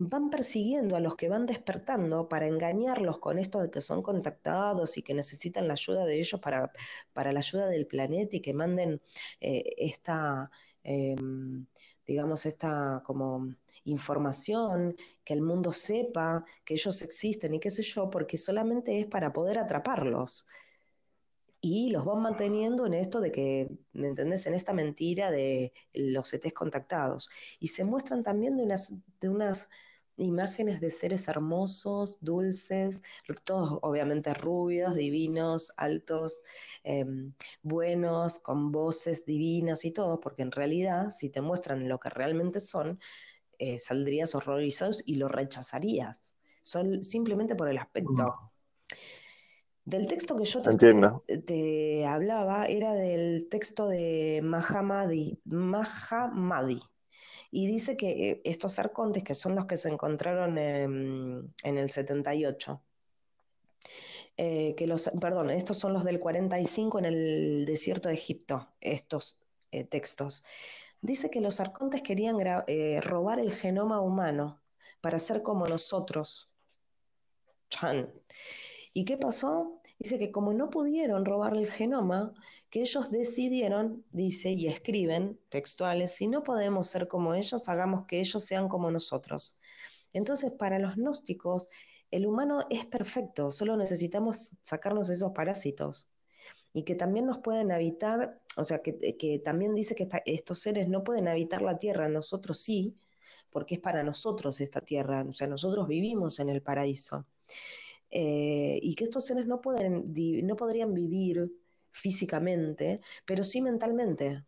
van persiguiendo a los que van despertando para engañarlos con esto de que son contactados y que necesitan la ayuda de ellos para, para la ayuda del planeta y que manden eh, esta, em, digamos, esta como información, que el mundo sepa que ellos existen y qué sé yo, porque solamente es para poder atraparlos. Y los van manteniendo en esto de que, ¿me entendés? En esta mentira de los ETs contactados. Y se muestran también de unas, de unas imágenes de seres hermosos, dulces, todos obviamente rubios, divinos, altos, em, buenos, con voces divinas y todo, porque en realidad si te muestran lo que realmente son, eh, saldrías horrorizado y lo rechazarías, son, simplemente por el aspecto. Mm. Del texto que yo te, hablaba era del texto de Mahamadi, Mahamadi y dice que eh, estos arcontes, que son los que se encontraron en, el 78, eh, que los, perdón, estos son los del 45 en el desierto de Egipto, estos eh, textos. Dice que los arcontes querían robar el genoma humano para ser como nosotros. ¿Y qué pasó? Dice que como no pudieron robar el genoma, que ellos decidieron, dice y escriben textuales, si no podemos ser como ellos, hagamos que ellos sean como nosotros. Entonces, para los gnósticos, el humano es perfecto, solo necesitamos sacarnos esos parásitos y que también nos pueden habitar, o sea, que, también dice que estos seres no pueden habitar la tierra, nosotros sí, porque es para nosotros esta tierra, o sea, nosotros vivimos en el paraíso. Eh, y que estos seres no, pueden, no podrían vivir físicamente, pero sí mentalmente.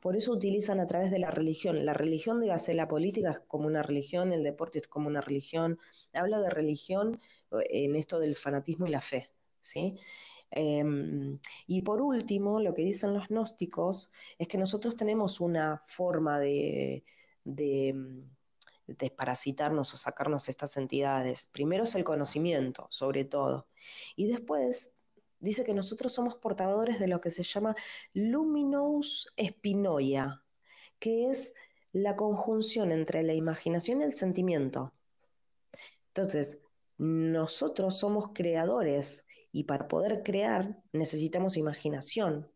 Por eso utilizan a través de la religión. La religión, dígase, la política es como una religión, el deporte es como una religión. Habla de religión en esto del fanatismo y la fe, ¿sí? Em, y por último, lo que dicen los gnósticos es que nosotros tenemos una forma de, de desparasitarnos o sacarnos estas entidades. Primero es el conocimiento, sobre todo. Y después dice que nosotros somos portadores de lo que se llama luminous espinoia, que es la conjunción entre la imaginación y el sentimiento. Entonces, nosotros somos creadores y para poder crear necesitamos imaginación,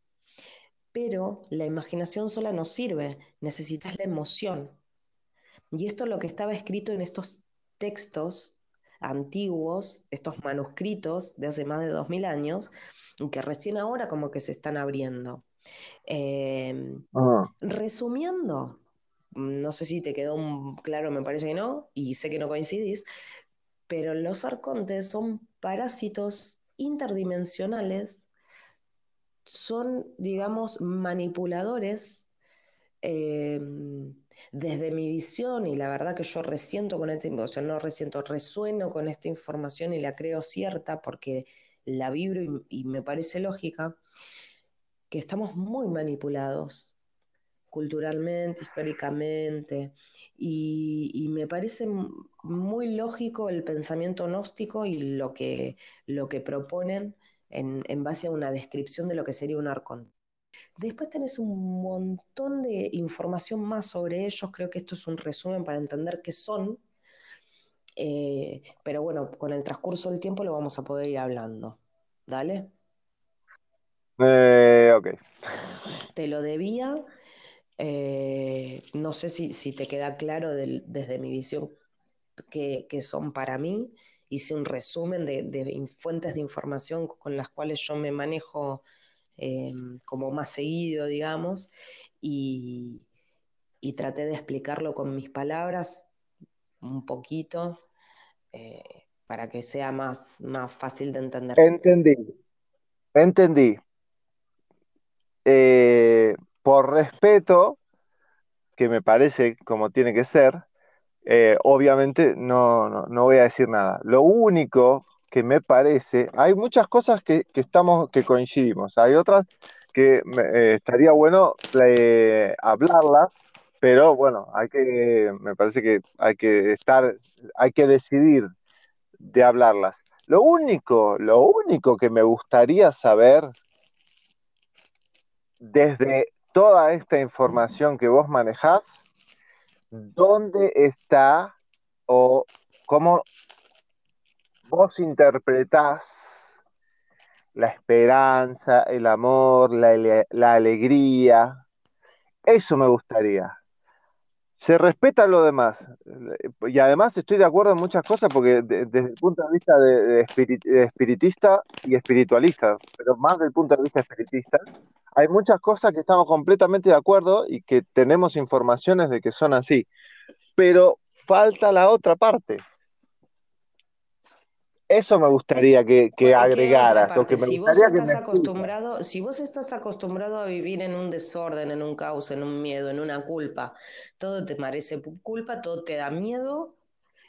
pero la imaginación sola no sirve, necesitas la emoción. Y esto es lo que estaba escrito en estos textos antiguos, estos manuscritos de hace más de 2000 años, que recién ahora como que se están abriendo. Em, ah. Resumiendo, no sé si te quedó claro, me parece que no, y sé que no coincidís, pero los arcontes son parásitos interdimensionales, son, digamos, manipuladores em, desde mi visión, y la verdad que yo resiento con este, o sea, no resiento, resueno con esta información y la creo cierta porque la vibro y, me parece lógica, que estamos muy manipulados culturalmente, históricamente, y, me parece muy lógico el pensamiento gnóstico y lo que, lo que proponen en, en base a una descripción de lo que sería un arconte. Después tenés un montón de información más sobre ellos, creo que esto es un resumen para entender qué son, eh, pero bueno, con el transcurso del tiempo lo vamos a poder ir hablando. ¿Dale? Eh, ok. Te lo debía. Eh, no sé si, te queda claro desde mi visión que, son para mí. Hice un resumen de fuentes de información con las cuales yo me manejo eh, como más seguido, digamos, y, traté de explicarlo con mis palabras un poquito eh, para que sea más, más fácil de entender. Entendí, entendí. Eh, por respeto, que me parece como tiene que ser, obviamente no, no, voy a decir nada. Lo único que me parece, hay muchas cosas que, estamos, que coincidimos, hay otras que eh, estaría bueno eh, hablarlas pero bueno, hay que, me parece que hay que estar, hay que decidir de hablarlas. Lo único, lo único que me gustaría saber desde toda esta información que vos manejás, ¿dónde está o cómo vos interpretás la esperanza, el amor, la, la alegría? Eso me gustaría se respeta lo demás. Y además estoy de acuerdo en muchas cosas porque desde el punto de vista de, espiritista y espiritualista, pero más del punto de vista espiritista, hay muchas cosas que estamos completamente de acuerdo y que tenemos informaciones de que son así. Pero falta la otra parte. Eso me gustaría que, que agregaras. que me si, vos estás acostumbrado, si vos estás acostumbrado a vivir en un desorden, en un caos, en un miedo, en una culpa, todo te parece culpa, todo te da miedo,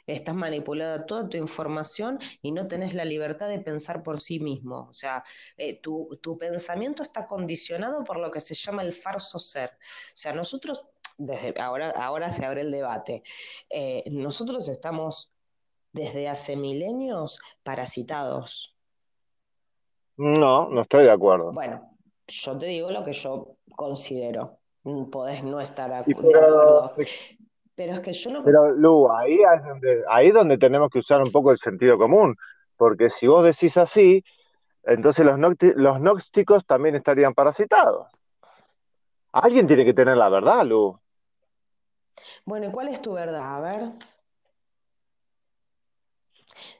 estás manipulada toda tu información y no tenés la libertad de pensar por sí mismo. O sea, eh, tu, tu, pensamiento está condicionado por lo que se llama el falso ser. O sea, nosotros, desde ahora, ahora se abre el debate, eh, nosotros estamos desde hace milenios parasitados. No, no estoy de acuerdo. Bueno, yo te digo lo que yo considero. Podés no estar de acuerdo. Pero es que yo no. Pero Lu, ahí es donde, ahí donde tenemos que usar un poco el sentido común. Porque si vos decís así, entonces los, los gnósticos también estarían parasitados. Alguien tiene que tener la verdad, Lu. Bueno, ¿y cuál es tu verdad? A ver.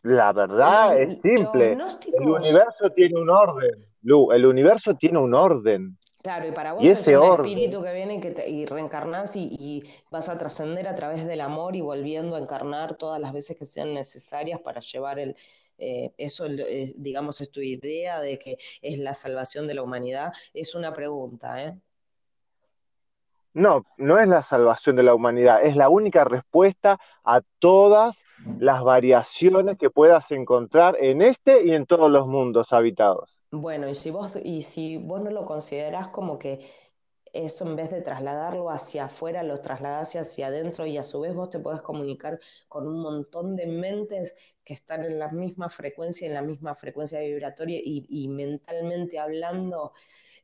La verdad es simple. El universo tiene un orden. Lu, el universo tiene un orden. Claro, y para vos es un espíritu que viene y, que y reencarnás y, vas a trascender a través del amor y volviendo a encarnar todas las veces que sean necesarias para llevar el... Eh, eso, eh, digamos, es tu idea de que es la salvación de la humanidad. Es una pregunta, ¿eh? No, no es la salvación de la humanidad, es la única respuesta a todas las variaciones que puedas encontrar en este y en todos los mundos habitados. Bueno, y si vos, y si vos no lo considerás como que eso en vez de trasladarlo hacia afuera, lo trasladás hacia adentro y a su vez vos te podés comunicar con un montón de mentes que están en la misma frecuencia, en la misma frecuencia vibratoria y, mentalmente hablando,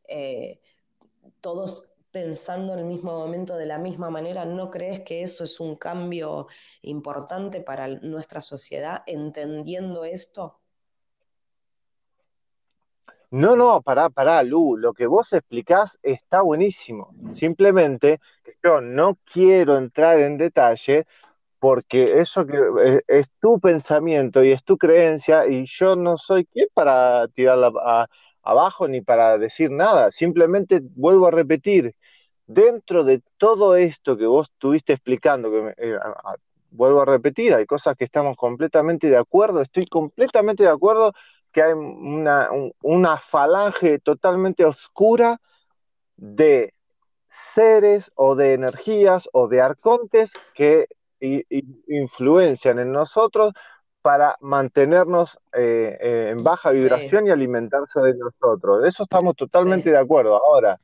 eh, todos pensando en el mismo momento de la misma manera, ¿no crees que eso es un cambio importante para nuestra sociedad entendiendo esto? No, no, pará, pará, Lu, lo que vos explicás está buenísimo. Simplemente yo no quiero entrar en detalle porque eso que eh, es, tu pensamiento y es tu creencia y yo no soy quien para tirarla abajo ni para decir nada. Simplemente vuelvo a repetir, dentro de todo esto que vos estuviste explicando, que eh, vuelvo a repetir, hay cosas que estamos completamente de acuerdo, estoy completamente de acuerdo que hay una, falange totalmente oscura de seres o de energías o de arcontes que influencian en nosotros para mantenernos eh, eh, en baja vibración y alimentarse de nosotros. De eso estamos totalmente de acuerdo. Ahora,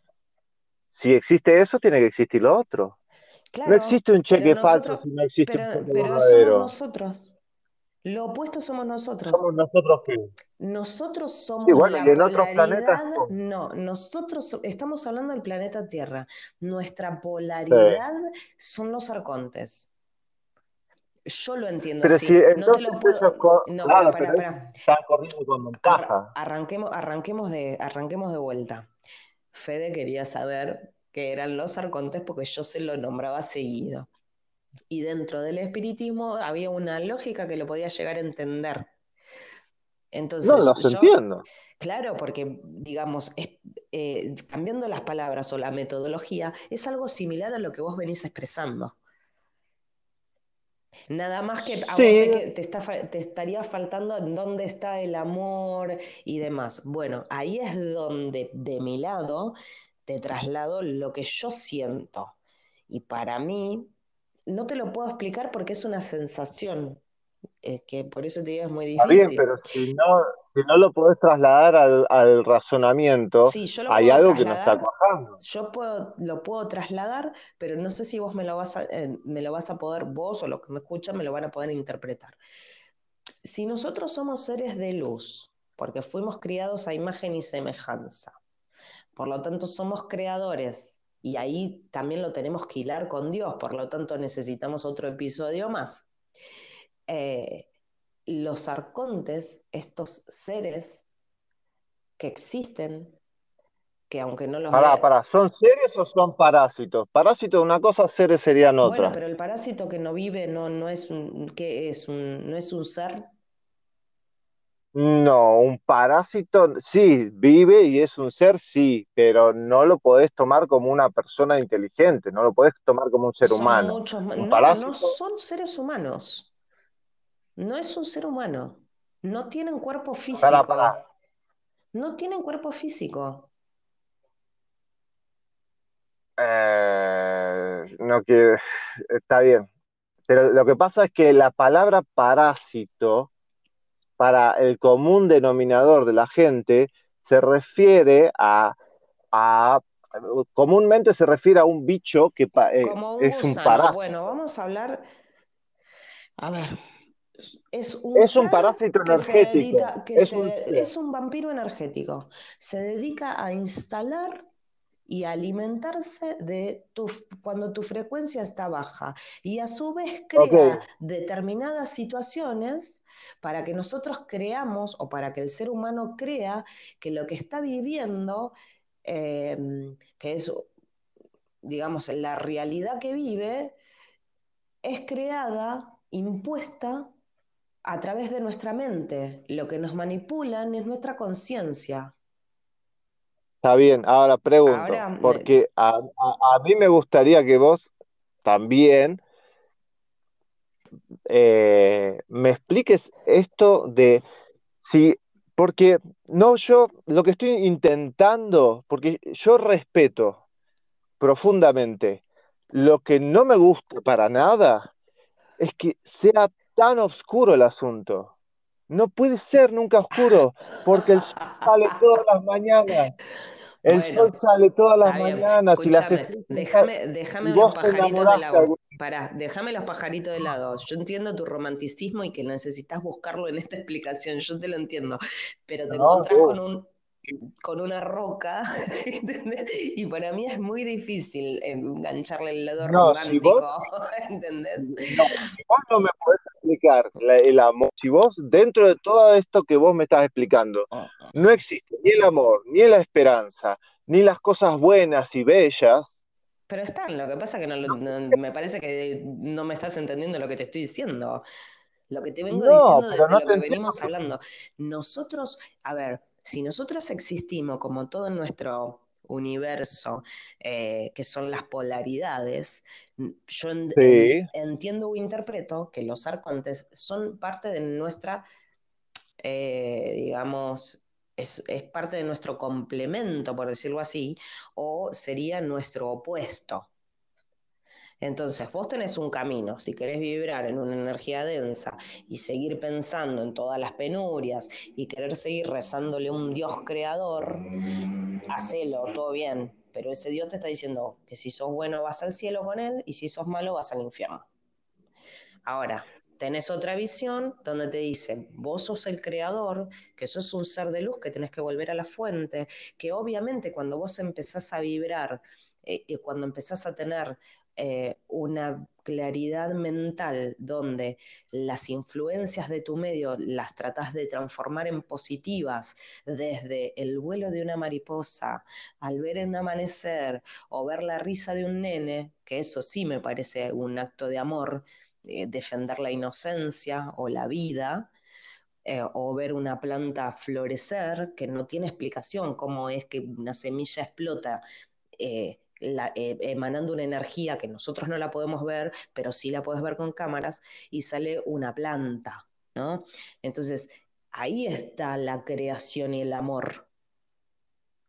si existe eso, tiene que existir lo otro. no existe un cheque falso si no existe un cheque pero somos nosotros. Lo opuesto somos nosotros. ¿Somos nosotros qué? Nosotros somos la en polaridad. no, nosotros estamos hablando del planeta Tierra. Nuestra polaridad son los arcontes. Yo lo entiendo pero así. Si no te lo puedo. No, claro, para, para, Están corriendo con ventaja. Arranquemos, arranquemos, de, arranquemos de vuelta. Fede quería saber qué eran los arcontes porque yo se lo nombraba seguido. Y dentro del espiritismo había una lógica que lo podía llegar a entender. Entonces, no, los entiendo. Claro, porque, digamos, eh, cambiando las palabras o la metodología, es algo similar a lo que vos venís expresando. Nada más que a vos te, te, estaría faltando dónde está el amor y demás. Bueno, ahí es donde de mi lado te traslado lo que yo siento. Y para mí, no te lo puedo explicar porque es una sensación. que por eso te digo es muy difícil. Está bien, pero si no, si no lo podés trasladar al, razonamiento, hay algo que no está cuajando. Yo puedo, lo puedo trasladar, pero no sé si vos me lo, vas a, eh, me lo vas a poder, vos o los que me escuchan, me lo van a poder interpretar. Si nosotros somos seres de luz, porque fuimos criados a imagen y semejanza, por lo tanto somos creadores y ahí también lo tenemos que hilar con Dios, por lo tanto necesitamos otro episodio más. Eh, los arcontes, estos seres que existen, que aunque no los... Pará, pará, ¿son seres o son parásitos? Parásito es una cosa, seres serían otra. Bueno, pero el parásito que no vive no, no es un, ¿qué es? Un, ¿No es un ser? No, un parásito sí, vive y es un ser, sí, pero no lo podés tomar como una persona inteligente, no lo podés tomar como un ser humano. Un no, no son seres humanos. No es un ser humano. No tienen cuerpo físico. No tienen cuerpo físico. Eh, no quiere. Está bien. Pero lo que pasa es que la palabra parásito, para el común denominador de la gente, se refiere a, comúnmente se refiere a un bicho que eh, es un parásito. Bueno, vamos a hablar. A ver, es un, parásito energético. es, un vampiro energético. Se dedica a instalar y alimentarse de tu, cuando tu frecuencia está baja. Y a su vez crea determinadas situaciones para que nosotros creamos o para que el ser humano crea que lo que está viviendo, em, que es, digamos, la realidad que vive, es creada, impuesta a través de nuestra mente. Lo que nos manipulan es nuestra conciencia. Está bien, ahora pregunto, porque a, mí me gustaría que vos también eh, me expliques esto de si, porque no yo, lo que estoy intentando, porque yo respeto profundamente, lo que no me gusta para nada es que sea tan oscuro el asunto. No puede ser nunca oscuro, porque el sol sale todas las mañanas. El sol sale todas las mañanas y las déjame, déjame los pajaritos de lado. Pará, déjame los pajaritos de lado. Yo entiendo tu romanticismo y que necesitas buscarlo en esta explicación. Yo te lo entiendo. Pero te encontrás con un con una roca, y para mí es muy difícil engancharle el lado romántico, ¿entendés? No, si vos no me podés explicar el amor, si vos dentro de todo esto que vos me estás explicando, no existe ni el amor, ni la esperanza, ni las cosas buenas y bellas. Pero están, lo que pasa que no, me parece que no me estás entendiendo lo que te estoy diciendo. Lo que te vengo diciendo desde lo que venimos hablando. Nosotros, a ver, si nosotros existimos como todo nuestro universo, eh, que son las polaridades, yo entiendo o interpreto que los arcontes son parte de nuestra, eh, digamos, es, es, parte de nuestro complemento, por decirlo así, o sería nuestro opuesto. Entonces, vos tenés un camino, si querés vibrar en una energía densa y seguir pensando en todas las penurias y querer seguir rezándole a un Dios creador, hacelo, todo bien. Pero ese Dios te está diciendo que si sos bueno vas al cielo con él y si sos malo vas al infierno. Ahora, tenés otra visión donde te dice, vos sos el creador, que sos un ser de luz, que tenés que volver a la fuente, que obviamente cuando vos empezás a vibrar, eh, y cuando empezás a tener eh, una claridad mental donde las influencias de tu medio las tratas de transformar en positivas desde el vuelo de una mariposa al ver un amanecer o ver la risa de un nene, que eso sí me parece un acto de amor, eh, defender la inocencia o la vida, eh, o ver una planta florecer, que no tiene explicación cómo es que una semilla explota emanando una energía que nosotros no la podemos ver, pero sí la puedes ver con cámaras, y sale una planta, ¿no? Entonces, ahí está la creación y el amor.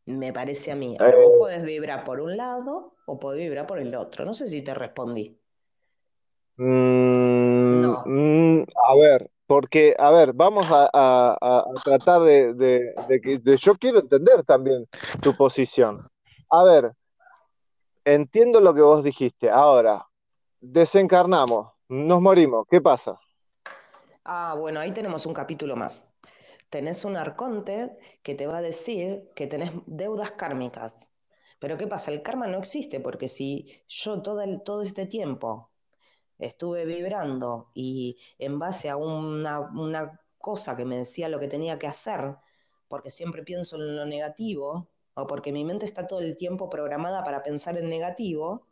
Me parece a mí. Ahora, vos eh. podés vibrar por un lado o podés vibrar por el otro. No sé si te respondí. Mm, no. Mm, a ver, porque, a ver, vamos a, tratar de, que yo quiero entender también tu posición. A ver, entiendo lo que vos dijiste. Ahora, desencarnamos, nos morimos, ¿qué pasa? Ah, bueno, ahí tenemos un capítulo más. Tenés un arconte que te va a decir que tenés deudas kármicas. Pero ¿qué pasa? El karma no existe porque si yo todo, todo este tiempo estuve vibrando y en base a una, una cosa que me decía lo que tenía que hacer, porque siempre pienso en lo negativo, o porque mi mente está todo el tiempo programada para pensar en negativo,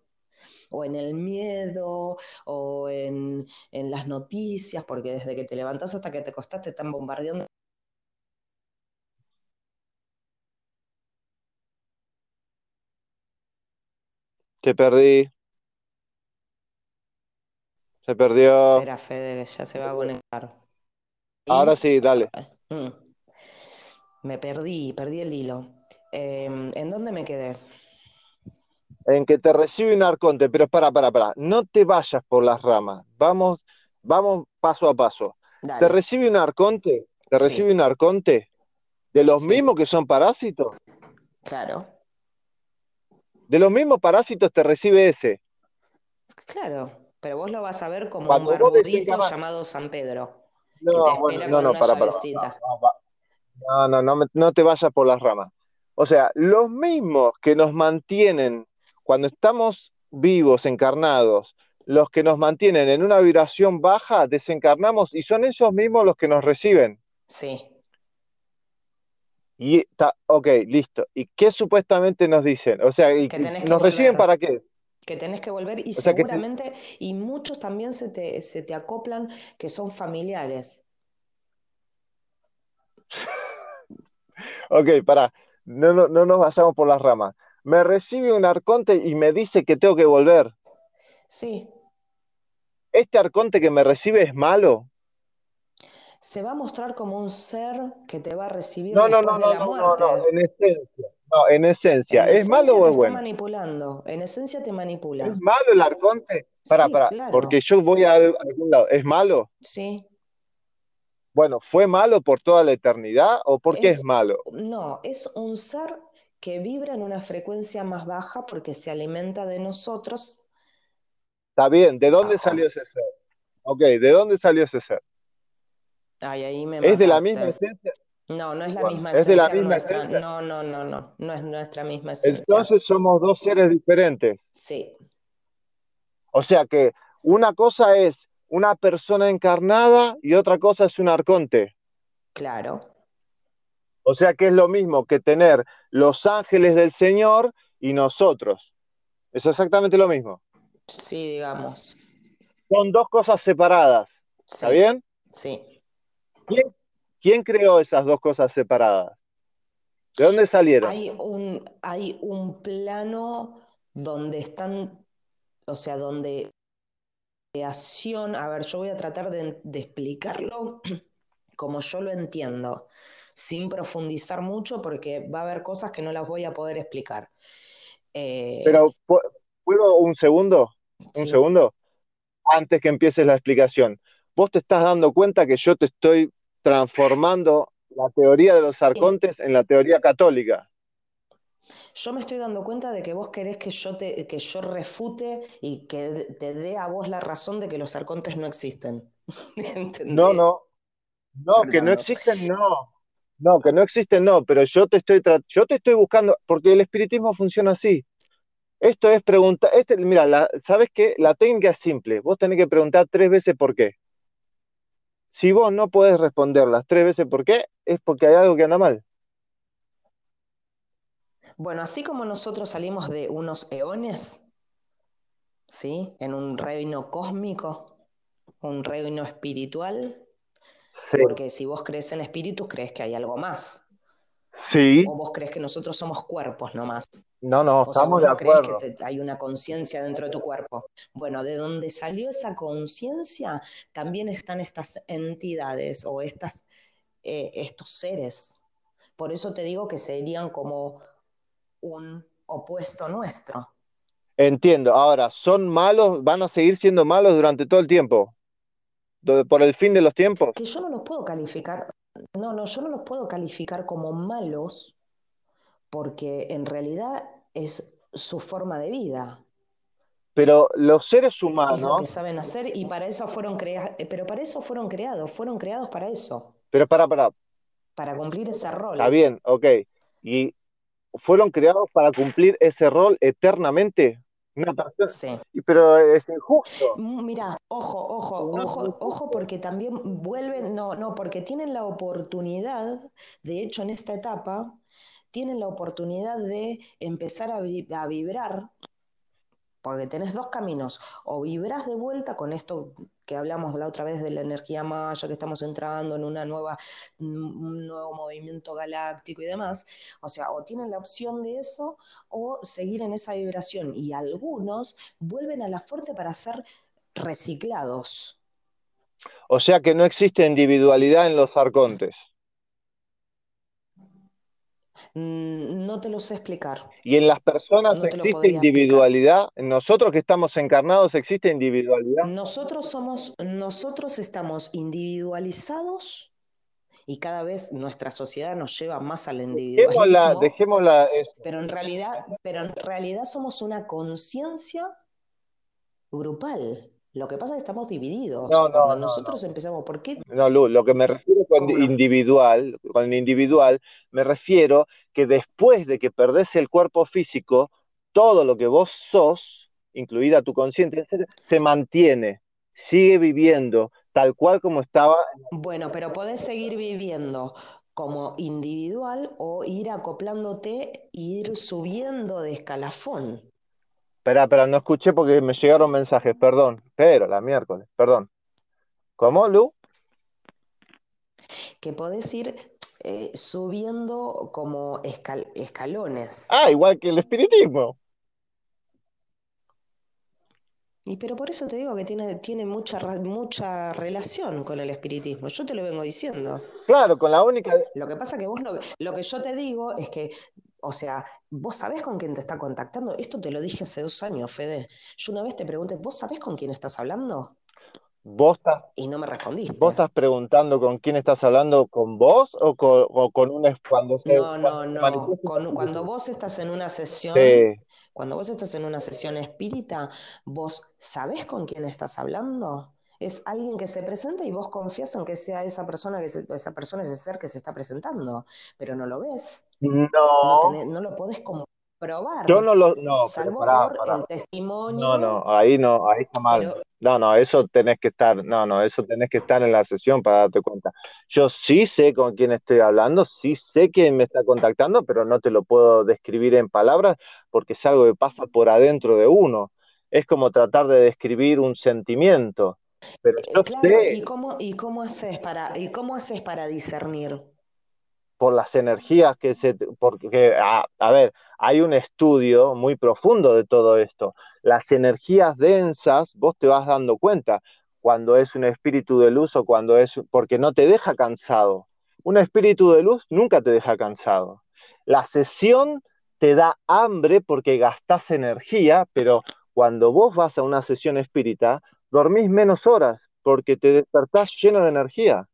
o en el miedo, o en, en las noticias, porque desde que te levantás hasta que te acostaste te están bombardeando. Te perdí. Se perdió. Espera, Fede, que ya se va a conectar. Ahora sí, dale. Mm. Me perdí, perdí el hilo. Em, ¿En dónde me quedé? En que te recibe un arconte, pero para, para, para. No te vayas por las ramas. Vamos, vamos paso a paso. ¿Te recibe un arconte? ¿Te recibe un arconte? ¿De los mismos que son parásitos? Claro. De los mismos parásitos te recibe ese. Claro. Pero vos lo vas a ver como un barbudito llamado San Pedro. No, no, no, para, para, no, no, no, no te vayas por las ramas. O sea, los mismos que nos mantienen cuando estamos vivos, encarnados, los que nos mantienen en una vibración baja, desencarnamos y son esos mismos los que nos reciben. Sí. Y está, ok, listo. ¿Y qué supuestamente nos dicen? O sea, ¿nos reciben para qué? que tenés que volver y seguramente, y muchos también se te, se te acoplan que son familiares. ok, para, no, no, no nos basamos por las ramas. Me recibe un arconte y me dice que tengo que volver. Sí. ¿Este arconte que me recibe es malo? Se va a mostrar como un ser que te va a recibir no, no, no, de la no. No, no, en esencia. No, en esencia. ¿Es malo o es bueno? Está manipulando. En esencia te manipula. ¿Es malo el arconte? Para, para. Porque yo voy a, algún lado. ¿Es malo? Sí. Bueno, ¿fue malo por toda la eternidad o por qué es, malo? No, es un ser que vibra en una frecuencia más baja porque se alimenta de nosotros. Está bien, ¿de dónde salió ese ser? Ok, ¿de dónde salió ese ser? Ay, ahí me ¿Es de la misma esencia? No, no es la misma esencia. Es de la misma esencia. No, no, no, no, no es nuestra misma esencia. Entonces somos dos seres diferentes. Sí. O sea que una cosa es una persona encarnada y otra cosa es un arconte. Claro. O sea que es lo mismo que tener los ángeles del Señor y nosotros. Es exactamente lo mismo. Sí, digamos. Son dos cosas separadas. ¿Está bien? Sí. ¿Quién, creó esas dos cosas separadas? ¿De dónde salieron? Hay un, hay un plano donde están, o sea, donde creación, a ver, yo voy a tratar de, explicarlo como yo lo entiendo, sin profundizar mucho porque va a haber cosas que no las voy a poder explicar. Eh, Pero, ¿puedo un segundo? ¿Un segundo? Antes que empieces la explicación. Vos te estás dando cuenta que yo te estoy transformando la teoría de los arcontes en la teoría católica. Yo me estoy dando cuenta de que vos querés que yo, te, que yo refute y que te dé a vos la razón de que los arcontes no existen. no, no. No, que no existen, no. No, que no existen, no, pero yo te estoy yo te estoy buscando, porque el espiritismo funciona así. Esto es preguntar, este, mira, ¿sabes qué? La técnica es simple. Vos tenés que preguntar tres veces por qué. Si vos no podés responder las tres veces por qué, es porque hay algo que anda mal. Bueno, así como nosotros salimos de unos eones, ¿sí? En un reino cósmico, un reino espiritual, porque si vos crees en espíritus, crees que hay algo más. Sí. O vos crees que nosotros somos cuerpos nomás. No, no, estamos de acuerdo. crees que hay una conciencia dentro de tu cuerpo. Bueno, de donde salió esa conciencia, también están estas entidades o estas, eh, estos seres. Por eso te digo que serían como un opuesto nuestro. Entiendo. Ahora, ¿son malos? ¿Van a seguir siendo malos durante todo el tiempo? por el fin de los tiempos. Que yo no los puedo calificar, no, no, yo no los puedo calificar como malos porque en realidad es su forma de vida. Pero los seres humanos. Es lo que saben hacer y para eso fueron creados. Pero para eso fueron creados, fueron creados para eso. Pero para, para. Para cumplir ese rol. Está bien, ok. ¿Y fueron creados para cumplir ese rol eternamente? Una persona. Sí. Pero es injusto. Mm, mira, ojo, ojo, ojo, ojo, porque también vuelven, no, no, porque tienen la oportunidad, de hecho, en esta etapa, tienen la oportunidad de empezar a, a vibrar porque tenés dos caminos, o vibras de vuelta con esto que hablamos la otra vez de la energía maya, que estamos entrando en una nueva, un nuevo movimiento galáctico y demás, o sea, o tienen la opción de eso o seguir en esa vibración y algunos vuelven a la fuerte para ser reciclados. O sea que no existe individualidad en los arcontes. Mm, no te lo sé explicar. ¿Y en las personas existe individualidad? ¿En nosotros que estamos encarnados existe individualidad? Nosotros somos, nosotros estamos individualizados y cada vez nuestra sociedad nos lleva más al individualismo. Dejémosla, Pero en realidad, pero en realidad somos una conciencia grupal. Lo que pasa es que estamos divididos. No, no, nosotros empezamos, ¿por qué? No, Lu, lo que me refiero con individual, con individual, me refiero que después de que perdés el cuerpo físico, todo lo que vos sos, incluida tu consciente, se mantiene, sigue viviendo tal cual como estaba. Bueno, pero podés seguir viviendo como individual o ir acoplándote e ir subiendo de escalafón. Espera, espera, no escuché porque me llegaron mensajes, perdón. Pero la miércoles, perdón. ¿Cómo, Lu? Que podés ir eh, subiendo como escalones. Ah, igual que el espiritismo. Y pero por eso te digo que tiene, tiene mucha, mucha relación con el espiritismo. Yo te lo vengo diciendo. Claro, con la única. Lo que pasa que vos lo que yo te digo es que o sea, ¿vos sabés con quién te está contactando? Esto te lo dije hace dos años, Fede. Yo una vez te pregunté, ¿vos sabés con quién estás hablando? Vos estás, y no me respondiste. ¿Vos estás preguntando con quién estás hablando? ¿Con vos o con, o con un cuando No, no, no. cuando vos estás en una sesión, cuando vos estás en una sesión espírita, ¿vos sabés con quién estás hablando? es alguien que se presenta y vos confías en que sea esa persona, que esa persona, ese ser que se está presentando, pero no lo ves. No. No, lo podés comprobar. Yo no lo. No, salvo por el testimonio. No, no, ahí no, ahí está mal. no, no, eso tenés que estar, no, no, eso tenés que estar en la sesión para darte cuenta. Yo sí sé con quién estoy hablando, sí sé quién me está contactando, pero no te lo puedo describir en palabras porque es algo que pasa por adentro de uno. Es como tratar de describir un sentimiento. Pero eh, sé. ¿y cómo, y, cómo haces para, ¿Y cómo haces para discernir? Por las energías que se. Porque, a, a, ver, hay un estudio muy profundo de todo esto. Las energías densas, vos te vas dando cuenta cuando es un espíritu de luz o cuando es. porque no te deja cansado. Un espíritu de luz nunca te deja cansado. La sesión te da hambre porque gastas energía, pero cuando vos vas a una sesión espírita, dormís menos horas porque te despertás lleno de energía.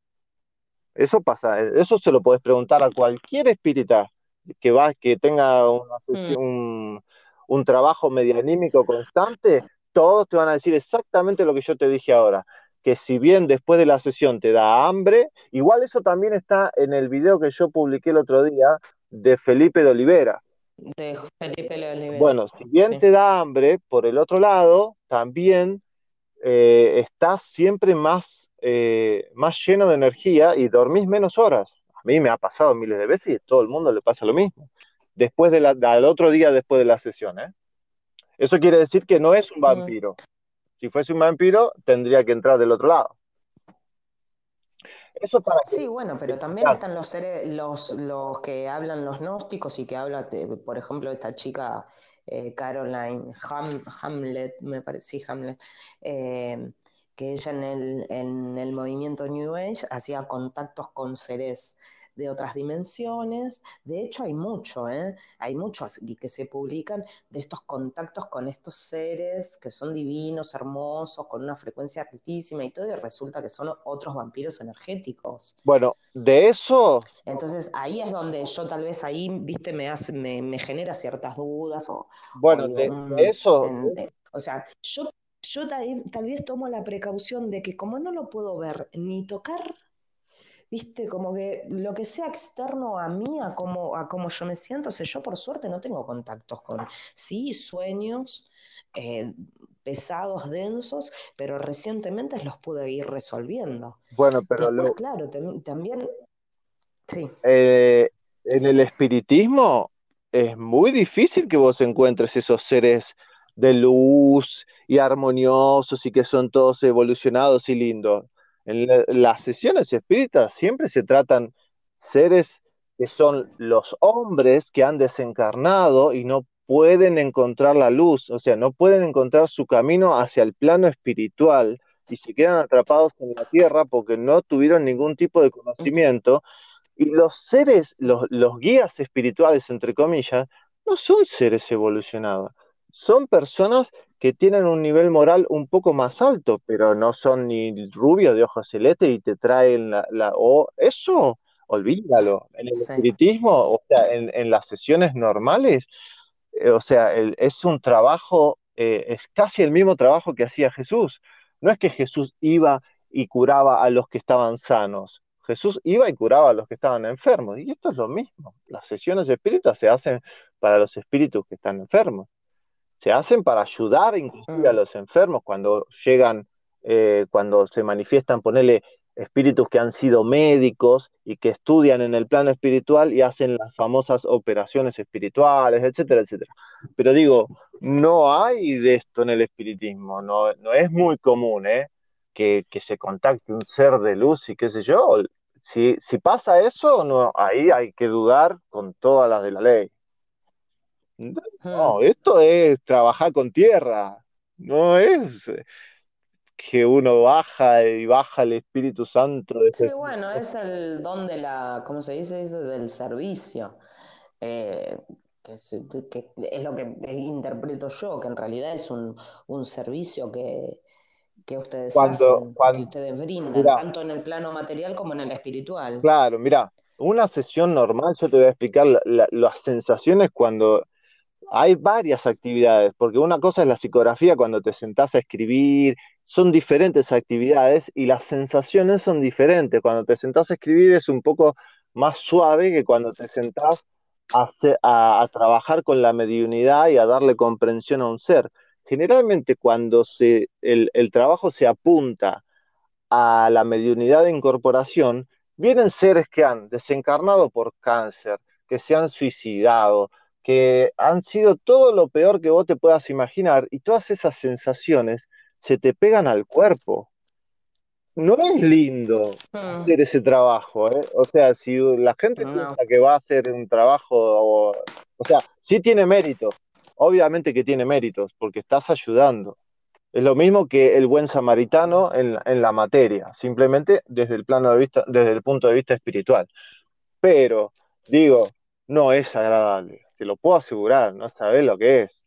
Eso pasa, eso se lo puedes preguntar a cualquier espírita que va, que tenga mm. un, un, trabajo medianímico constante, todos te van a decir exactamente lo que yo te dije ahora, que si bien después de la sesión te da hambre, igual eso también está en el video que yo publiqué el otro día de Felipe de Olivera. De Felipe de Olivera. Bueno, si bien te da hambre, por el otro lado, también eh, estás siempre más, eh, más lleno de energía y dormís menos horas. A mí me ha pasado miles de veces y a todo el mundo le pasa lo mismo. Después de la, al otro día después de la sesión, ¿eh? Eso quiere decir que no es un vampiro. Si fuese un vampiro, tendría que entrar del otro lado. Eso para sí, bueno, pero también están los seres, los, los que hablan los gnósticos y que hablan, por ejemplo, esta chica eh, Caroline Hamlet, me parece, sí, Hamlet, eh, que ella en el, en el movimiento New Age hacía contactos con seres de otras dimensiones. De hecho, hay mucho, ¿eh? hay muchos que se publican de estos contactos con estos seres que son divinos, hermosos, con una frecuencia altísima y todo, y resulta que son otros vampiros energéticos. Bueno, de eso... Entonces ahí es donde yo tal vez ahí, viste, me, hace, me, genera ciertas dudas o... Bueno, de, mm, eso... o sea, yo, yo tal vez tomo la precaución de que como no lo puedo ver ni tocar, viste, como que lo que sea externo a mí, a cómo, a cómo yo me siento, o sea, yo por suerte no tengo contactos con, sí, sueños eh, pesados, densos, pero recientemente los pude ir resolviendo. Bueno, pero claro, también, sí. Eh, en el espiritismo es muy difícil que vos encuentres esos seres de luz y armoniosos y que son todos evolucionados y lindos. En las sesiones espíritas siempre se tratan seres que son los hombres que han desencarnado y no pueden encontrar la luz, o sea, no pueden encontrar su camino hacia el plano espiritual y se quedan atrapados en la tierra porque no tuvieron ningún tipo de conocimiento. Y los seres, los, los guías espirituales, entre comillas, no son seres evolucionados, son personas que tienen un nivel moral un poco más alto, pero no son ni rubios de ojos celestes y te traen la... la o eso, olvídalo. En el espiritismo, o sea, en, las sesiones normales, eh, o sea, es un trabajo, eh, es casi el mismo trabajo que hacía Jesús. No es que Jesús iba y curaba a los que estaban sanos. Jesús iba y curaba a los que estaban enfermos. Y esto es lo mismo. Las sesiones espíritas se hacen para los espíritus que están enfermos se hacen para ayudar inclusive a los enfermos cuando llegan, eh, cuando se manifiestan, ponerle espíritus que han sido médicos y que estudian en el plano espiritual y hacen las famosas operaciones espirituales, etcétera, etcétera. Pero digo, no hay de esto en el espiritismo, no, no es muy común ¿eh? que, que, se contacte un ser de luz y qué sé yo. Si, si pasa eso, no, ahí hay que dudar con todas las de la ley. No, esto es trabajar con tierra, no es que uno baja y baja el Espíritu Santo. De sí, bueno, es el don de la, ¿cómo se dice? Del servicio. Eh, que, es, lo que interpreto yo, que en realidad es un, servicio que, ustedes hacen, que ustedes brindan, tanto en el plano material como en el espiritual. Claro, mira, una sesión normal, yo te voy a explicar las sensaciones cuando hay varias actividades, porque una cosa es la psicografía cuando te sentás a escribir, son diferentes actividades y las sensaciones son diferentes. Cuando te sentás a escribir es un poco más suave que cuando te sentás a, trabajar con la mediunidad y a darle comprensión a un ser. Generalmente cuando el trabajo se apunta a la mediunidad de incorporación, vienen seres que han desencarnado por cáncer, que se han suicidado, que han sido todo lo peor que vos te puedas imaginar y todas esas sensaciones se te pegan al cuerpo. No es lindo hmm. hacer ese trabajo, ¿eh? O sea, si la gente piensa que va a hacer un trabajo, o, o sea, sí tiene mérito, obviamente que tiene méritos, porque estás ayudando. Es lo mismo que el buen samaritano en, en, la materia, simplemente desde el plano de vista, desde el punto de vista espiritual. Pero, digo, no es agradable te lo puedo asegurar, no sabes lo que es.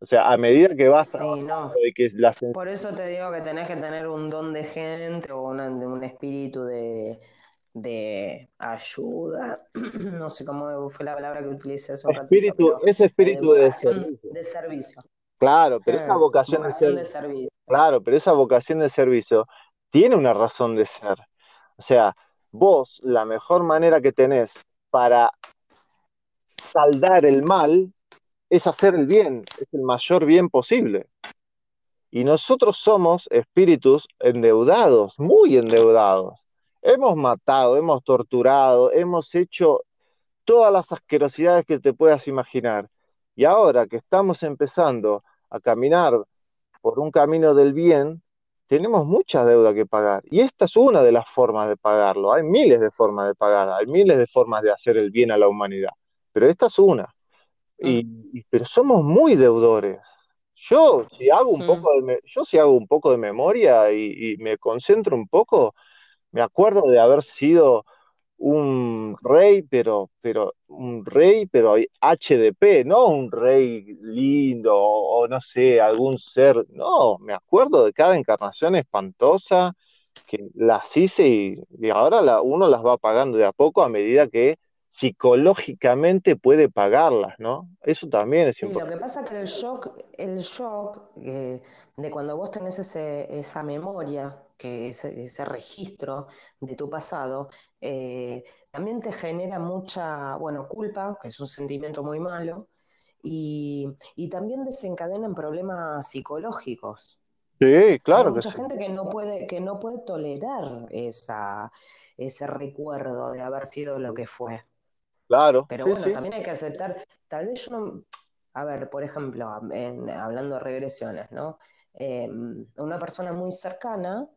O sea, a medida que vas trabajando que Por eso te digo que tenés que tener un don de gente o un espíritu de, ayuda. no sé cómo fue la palabra que utilicé hace un espíritu, Ese espíritu de, servicio. de servicio. Claro, pero esa vocación, de, servicio. Claro, pero esa vocación de servicio tiene una razón de ser. O sea, vos la mejor manera que tenés para saldar el mal es hacer el bien, es el mayor bien posible. Y nosotros somos espíritus endeudados, muy endeudados. Hemos matado, hemos torturado, hemos hecho todas las asquerosidades que te puedas imaginar. Y ahora que estamos empezando a caminar por un camino del bien, tenemos mucha deuda que pagar. Y esta es una de las formas de pagarlo. Hay miles de formas de pagar, hay miles de formas de hacer el bien a la humanidad pero esta es una. Y, mm. pero somos muy deudores. Yo si hago un, poco, mm. de, yo, si hago un poco de memoria y, me concentro un poco, me acuerdo de haber sido un rey, pero, pero un rey, pero HDP, no un rey lindo o, no sé, algún ser. No, me acuerdo de cada encarnación espantosa que las hice y, ahora uno las va pagando de a poco a medida que psicológicamente puede pagarlas, ¿no? Eso también es sí, importante. Lo que pasa es que el shock, el shock eh, de cuando vos tenés esa memoria, que ese, ese registro de tu pasado, eh, también te genera mucha, bueno, culpa, que es un sentimiento muy malo, y, y también desencadenan problemas psicológicos. Sí, claro. Hay mucha gente que no puede, que no puede tolerar esa, ese recuerdo de haber sido lo que fue. Claro. Pero bueno, también hay que aceptar, tal vez yo no, a ver, por ejemplo, hablando de regresiones, ¿no? Eh, una persona muy cercana,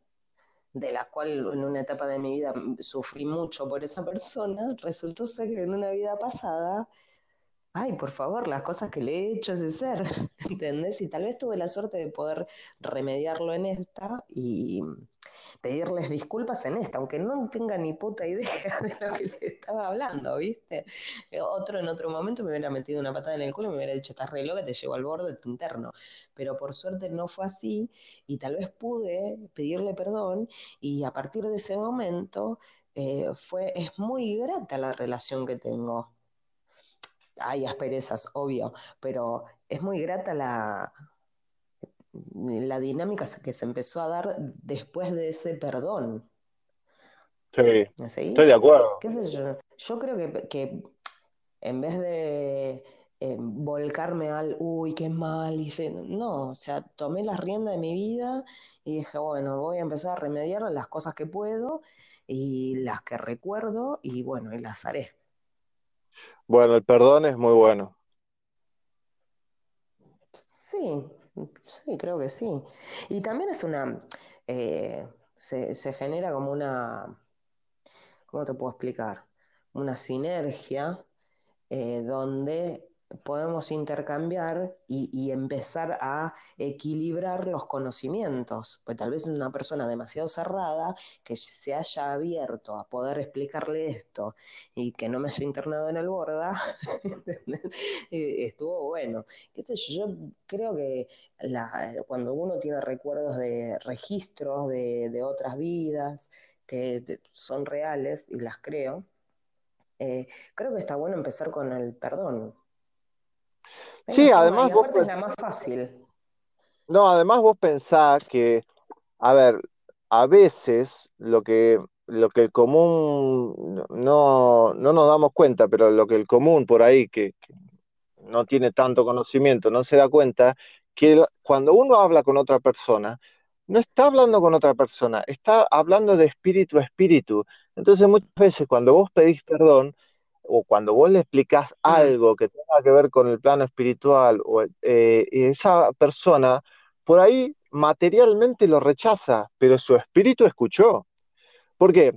de la cual en una etapa de mi vida sufrí mucho por esa persona, resultó ser que en una vida pasada ay, por favor, las cosas que le he hecho a ese ser, ¿entendés? Y tal vez tuve la suerte de poder remediarlo en esta y pedirles disculpas en esta, aunque no tenga ni puta idea de lo que le estaba hablando, ¿viste? Otro en otro momento me hubiera metido una patada en el culo y me hubiera dicho, estás re loca, te llevo al borde tu interno. Pero por suerte no fue así y tal vez pude pedirle perdón y a partir de ese momento eh, fue, es muy grata la relación que tengo hay asperezas, obvio, pero es muy grata la, la dinámica que se empezó a dar después de ese perdón. Sí, estoy de acuerdo. ¿Qué sé yo? Yo creo que, en vez de eh, volcarme al, uy, qué mal, hice, no, o sea, tomé las riendas de mi vida y dije, bueno, voy a empezar a remediar las cosas que puedo y las que recuerdo y bueno, y las haré. Bueno, el perdón es muy bueno. Sí, sí, creo que sí. Y también es una, eh, se, se genera como una, ¿cómo te puedo explicar? Una sinergia eh, donde podemos intercambiar y, empezar a equilibrar los conocimientos. Pues tal vez una persona demasiado cerrada que se haya abierto a poder explicarle esto y que no me haya internado en el borda, eh, estuvo bueno. Yo creo que cuando uno tiene recuerdos de registros de, otras vidas que son reales y las creo, eh, creo que está bueno empezar con el perdón Sí, además vos... es la más fácil. No, además vos pensás que, a ver, a veces lo que, lo que el común, no, no nos damos cuenta, pero lo que el común por ahí, que, no tiene tanto conocimiento, no se da cuenta, que cuando uno habla con otra persona, no está hablando con otra persona, está hablando de espíritu a espíritu. Entonces muchas veces cuando vos pedís perdón, o cuando vos le explicás algo que tenga que ver con el plano espiritual, o, eh, esa persona por ahí materialmente lo rechaza, pero su espíritu escuchó. ¿Por qué?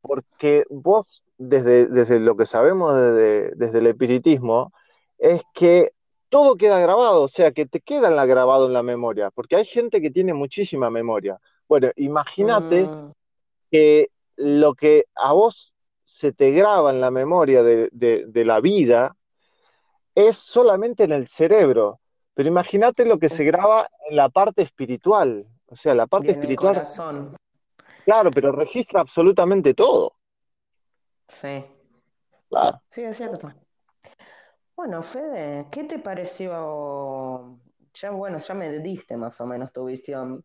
Porque vos, desde, desde lo que sabemos desde, desde, el espiritismo, es que todo queda grabado, o sea, que te queda grabado en la memoria, porque hay gente que tiene muchísima memoria. Bueno, imagínate mm. que lo que a vos se te graba en la memoria de, la vida es solamente en el cerebro. Pero imagínate lo que se graba en la parte espiritual. O sea, la parte espiritual. corazón. Claro, pero registra absolutamente todo. Sí. Claro. Sí, es cierto. Bueno, Fede, ¿qué te pareció? Ya, bueno, ya me diste más o menos tu visión.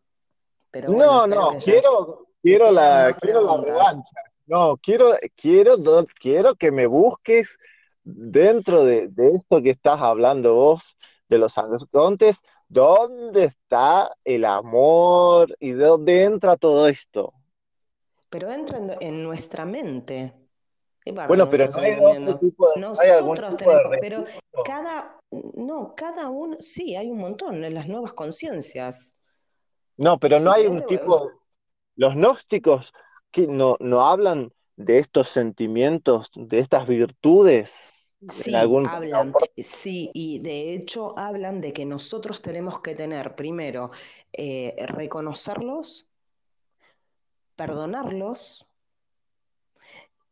Pero no, no, quiero, quiero la, quiero la revancha. No, quiero, quiero, quiero que me busques dentro de, esto que estás hablando vos, de los arcontes, ¿dónde está el amor y de dónde entra todo esto? Pero entra en, nuestra mente. Bueno, pero no hay, tipo de, Nosotros tenemos, pero cada, no, cada uno, sí, hay un montón en las nuevas conciencias. No, pero no hay un tipo, los gnósticos que no, no hablan de estos sentimientos, de estas virtudes. Sí, hablan, sí, y de hecho hablan de que nosotros tenemos que tener primero eh, reconocerlos, perdonarlos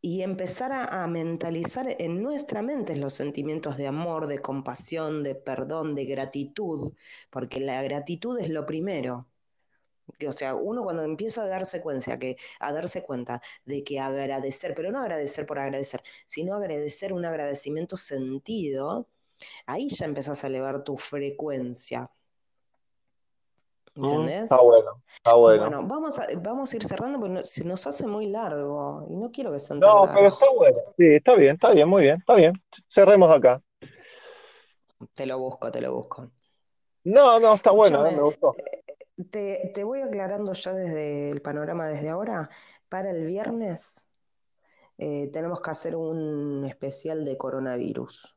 y empezar a, a, mentalizar en nuestra mente los sentimientos de amor, de compasión, de perdón, de gratitud, porque la gratitud es lo primero. O sea, uno cuando empieza a darse cuenta, que, a darse cuenta de que agradecer, pero no agradecer por agradecer, sino agradecer un agradecimiento sentido, ahí ya empezás a elevar tu frecuencia. Mm, ¿Entendés? está bueno, está bueno. Bueno, vamos a, vamos a ir cerrando porque no- se nos hace muy largo y no quiero que tan No, pero está bueno. Sí, está bien, está bien, muy bien, está bien. Cerremos acá. Te lo busco, te lo busco. No, no, está bueno, eh, me gustó. Te, te voy aclarando ya desde el panorama desde ahora. Para el viernes eh, tenemos que hacer un especial de coronavirus.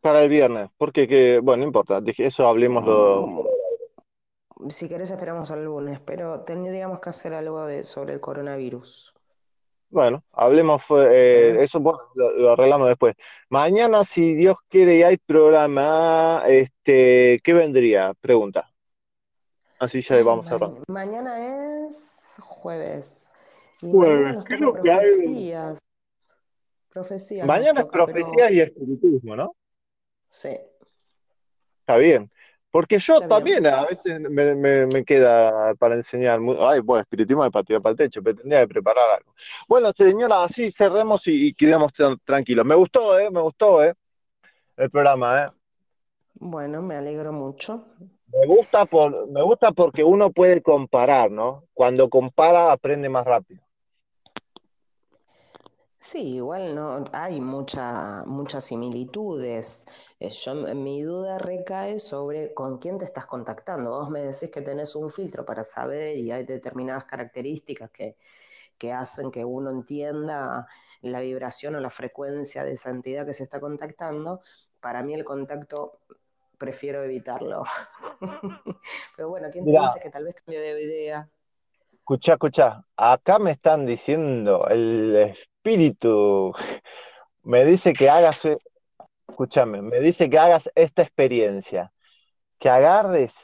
Para el viernes, porque que, bueno, no importa, dije, eso hablemoslo. Mm, Si querés esperamos al lunes, pero tendríamos que hacer algo de, sobre el coronavirus. Bueno, hablemos, ¿eh? eso bueno, lo, lo arreglamos después. Mañana, si Dios quiere y hay programa, este, ¿qué vendría? Pregunta. Así ya vamos ma- cerrando. mañana es jueves y Jueves, ¿qué es lo que hay? profecías. Profecías nos Mañana es pero profecía y espiritismo, ¿no? sí, Está bien. Porque yo está bien. también a veces me, me- me queda para enseñar. Ay, bueno, espiritismo es para tirar para el techo, pero tendría que preparar algo. Bueno, señora, así cerremos y, y quedemos tran- tranquilos. Me gustó, ¿eh? Me gustó, ¿eh? El programa, ¿eh? Bueno, me alegro mucho. Me gusta por, me gusta porque uno puede comparar, ¿no? Cuando compara aprende más rápido. Sí, igual no hay mucha, muchas similitudes. Eh, yo, mi duda recae sobre con quién te estás contactando. Vos me decís que tenés un filtro para saber y hay determinadas características que, que hacen que uno entienda la vibración o la frecuencia de esa entidad que se está contactando. Para mí el contacto prefiero evitarlo. Pero bueno, ¿quién te Mirá, dice que tal vez cambie de idea? escuchá, escuchá. Acá me están diciendo, el espíritu me dice que hagas, eh, escúchame, me dice que hagas esta experiencia, que agarres,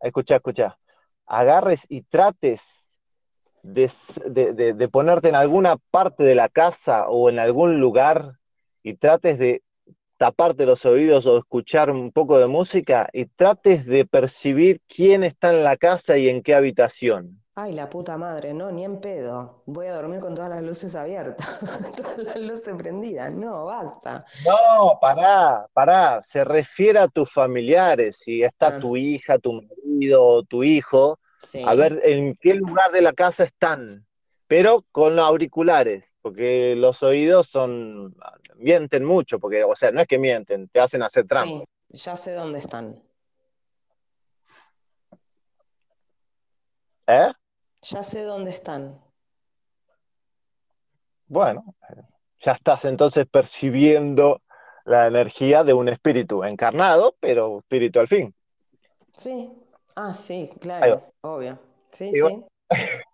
escuchá, escuchá, agarres y trates de- de- de ponerte en alguna parte de la casa o en algún lugar y trates de taparte los oídos o escuchar un poco de música y trates de percibir quién está en la casa y en qué habitación. Ay, la puta madre, no, ni en pedo. Voy a dormir con todas las luces abiertas, todas las luces prendidas. No, basta. No, pará, pará, se refiere a tus familiares, si está Ah, tu hija, tu marido o tu hijo, a ver en qué lugar de la casa están, pero con los auriculares, porque los oídos son, mienten mucho, porque, o sea, no es que mienten, te hacen hacer trampa. Sí, ya sé dónde están. ¿Eh? Ya sé dónde están. Bueno, ya estás entonces percibiendo la energía de un espíritu encarnado, pero espíritu al fin. Sí. Ah, sí, claro, obvio. Sí, sí.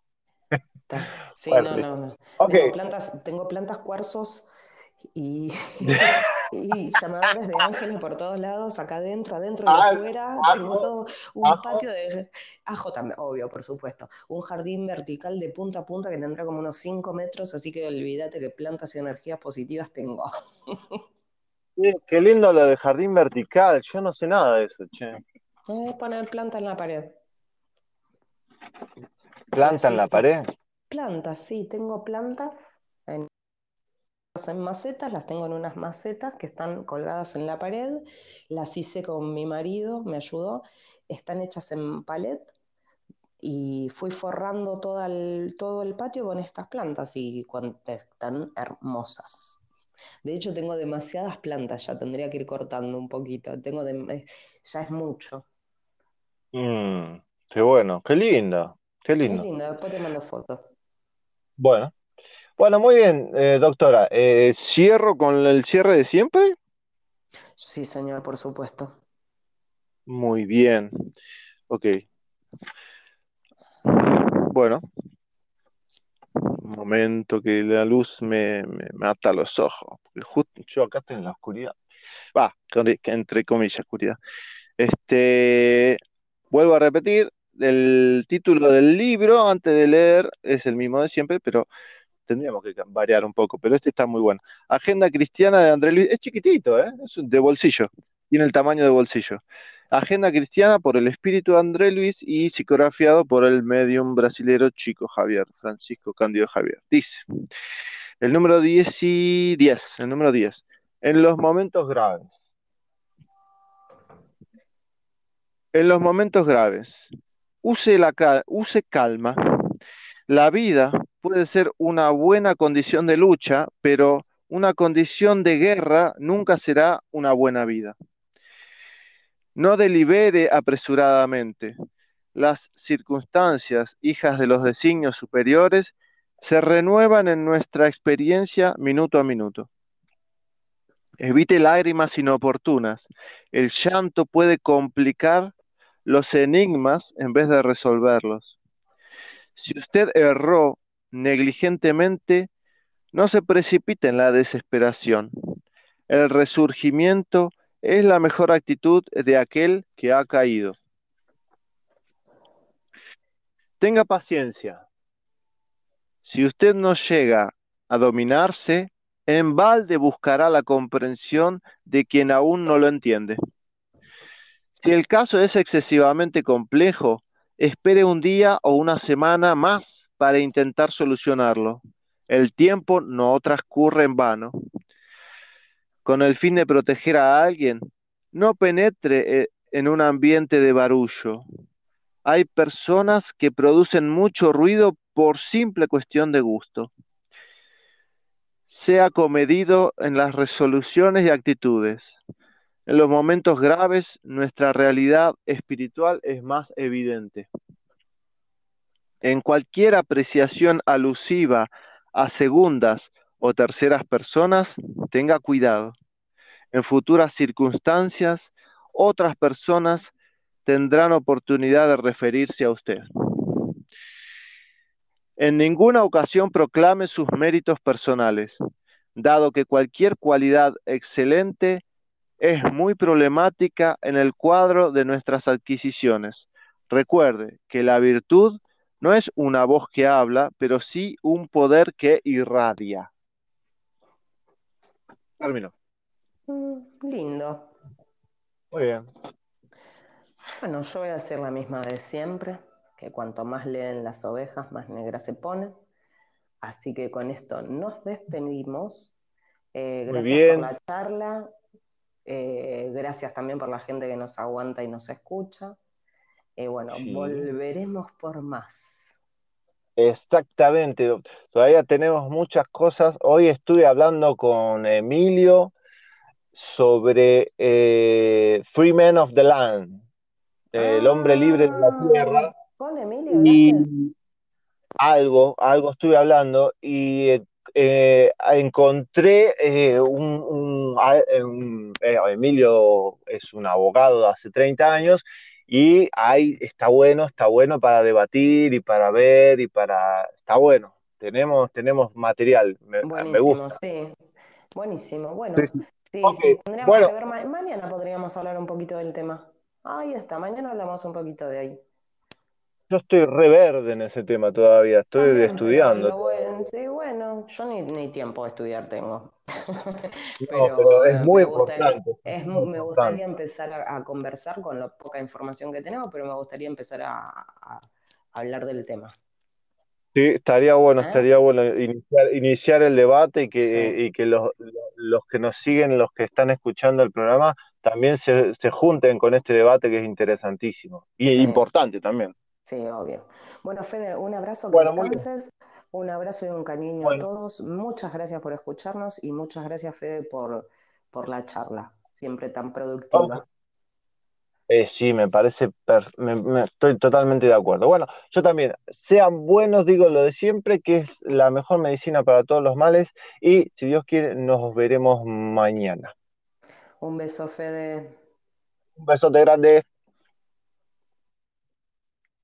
Sí, Bueno, no, no, no. Ok. Tengo plantas, tengo plantas cuarzos y, y llamadores de ángeles por todos lados, acá adentro, adentro y Ah, afuera. Tengo ajo, todo un ajo. patio de ajo también, obvio, por supuesto. Un jardín vertical de punta a punta que tendrá como unos 5 metros, así que olvídate que plantas y energías positivas tengo. Qué, qué lindo lo del jardín vertical. Yo no sé nada de eso, che. Es poner planta en la pared. Planta en la pared. plantas, sí, tengo plantas en, en macetas, las tengo en unas macetas que están colgadas en la pared, las hice con mi marido, me ayudó, están hechas en palet y fui forrando todo el, todo el patio con estas plantas y están hermosas. De hecho, tengo demasiadas plantas, ya tendría que ir cortando un poquito, tengo dem- eh, ya es mucho. Mm, qué bueno, qué lindo, qué Es lindo. linda, después te mando fotos. Bueno, bueno, muy bien, eh, doctora. Eh, ¿cierro con el cierre de siempre? Sí, señor, por supuesto. Muy bien. Ok. Bueno, un momento que la luz me, me mata los ojos. Porque justo yo acá estoy en la oscuridad. Va, entre comillas, oscuridad. Este, vuelvo a repetir, el título del libro, antes de leer, es el mismo de siempre, pero tendríamos que variar un poco, pero este está muy bueno. Agenda Cristiana de André Luis, es chiquitito, ¿eh? es de bolsillo, tiene el tamaño de bolsillo. Agenda Cristiana por el espíritu de André Luis y psicografiado por el medium brasilero Chico Javier, Francisco Cándido Javier. Dice, el número 10 y 10, el número 10, en los momentos graves. En los momentos graves, use, la, use calma. La vida puede ser una buena condición de lucha, pero una condición de guerra nunca será una buena vida. No delibere apresuradamente. Las circunstancias, hijas de los designios superiores, se renuevan en nuestra experiencia minuto a minuto. Evite lágrimas inoportunas. El llanto puede complicar los enigmas en vez de resolverlos. Si usted erró negligentemente, no se precipite en la desesperación. El resurgimiento es la mejor actitud de aquel que ha caído. Tenga paciencia. Si usted no llega a dominarse, en balde buscará la comprensión de quien aún no lo entiende. Si el caso es excesivamente complejo, espere un día o una semana más para intentar solucionarlo. El tiempo no transcurre en vano. Con el fin de proteger a alguien, no penetre eh, en un ambiente de barullo. Hay personas que producen mucho ruido por simple cuestión de gusto. Sea comedido en las resoluciones y actitudes. En los momentos graves, nuestra realidad espiritual es más evidente. En cualquier apreciación alusiva a segundas o terceras personas, tenga cuidado. En futuras circunstancias, otras personas tendrán oportunidad de referirse a usted. En ninguna ocasión proclame sus méritos personales, dado que cualquier cualidad excelente es muy problemática en el cuadro de nuestras adquisiciones. Recuerde que la virtud no es una voz que habla, pero sí un poder que irradia. Termino. Mm, lindo. Muy bien. Bueno, yo voy a hacer la misma de siempre, que cuanto más leen las ovejas, más negras se ponen. Así que con esto nos despedimos. Eh, gracias por la charla. Eh, gracias también por la gente que nos aguanta y nos escucha. Y bueno, volveremos por más. Exactamente, todavía tenemos muchas cosas. Hoy estuve hablando con Emilio sobre eh, Free Men of the Land, el hombre libre de la ah, tierra. Con Emilio. Y algo, algo estuve hablando y eh, eh, encontré eh, un, eh, Emilio es un abogado de hace 30 años y ahí está bueno, está bueno para debatir y para ver y para... Está bueno, tenemos, tenemos material, me, gusta. Sí. Buenísimo, bueno, sí, sí. tendríamos que ver, mañana podríamos hablar un poquito del tema. Ahí está, mañana hablamos un poquito de ahí. Yo estoy reverde en ese tema todavía, estoy estudiando. sí, bueno, yo ni, tiempo de estudiar tengo. pero, es muy importante. me gustaría empezar a, conversar con la poca información que tenemos, pero me gustaría empezar a, hablar del tema. Sí, estaría bueno, ¿Eh? estaría bueno iniciar, el debate y que, que los, que nos siguen, los que están escuchando el programa, también se, junten con este debate que es interesantísimo y importante también. Sí, obvio. Bueno, Fede, un abrazo, que descanses, un abrazo y un cariño a todos. Muchas gracias por escucharnos y muchas gracias, Fede, por, por la charla, siempre tan productiva. Eh, sí, me parece, me, estoy totalmente de acuerdo. Bueno, yo también, sean buenos, digo lo de siempre, que es la mejor medicina para todos los males y si Dios quiere, nos veremos mañana. Un beso, Fede. Un besote grande.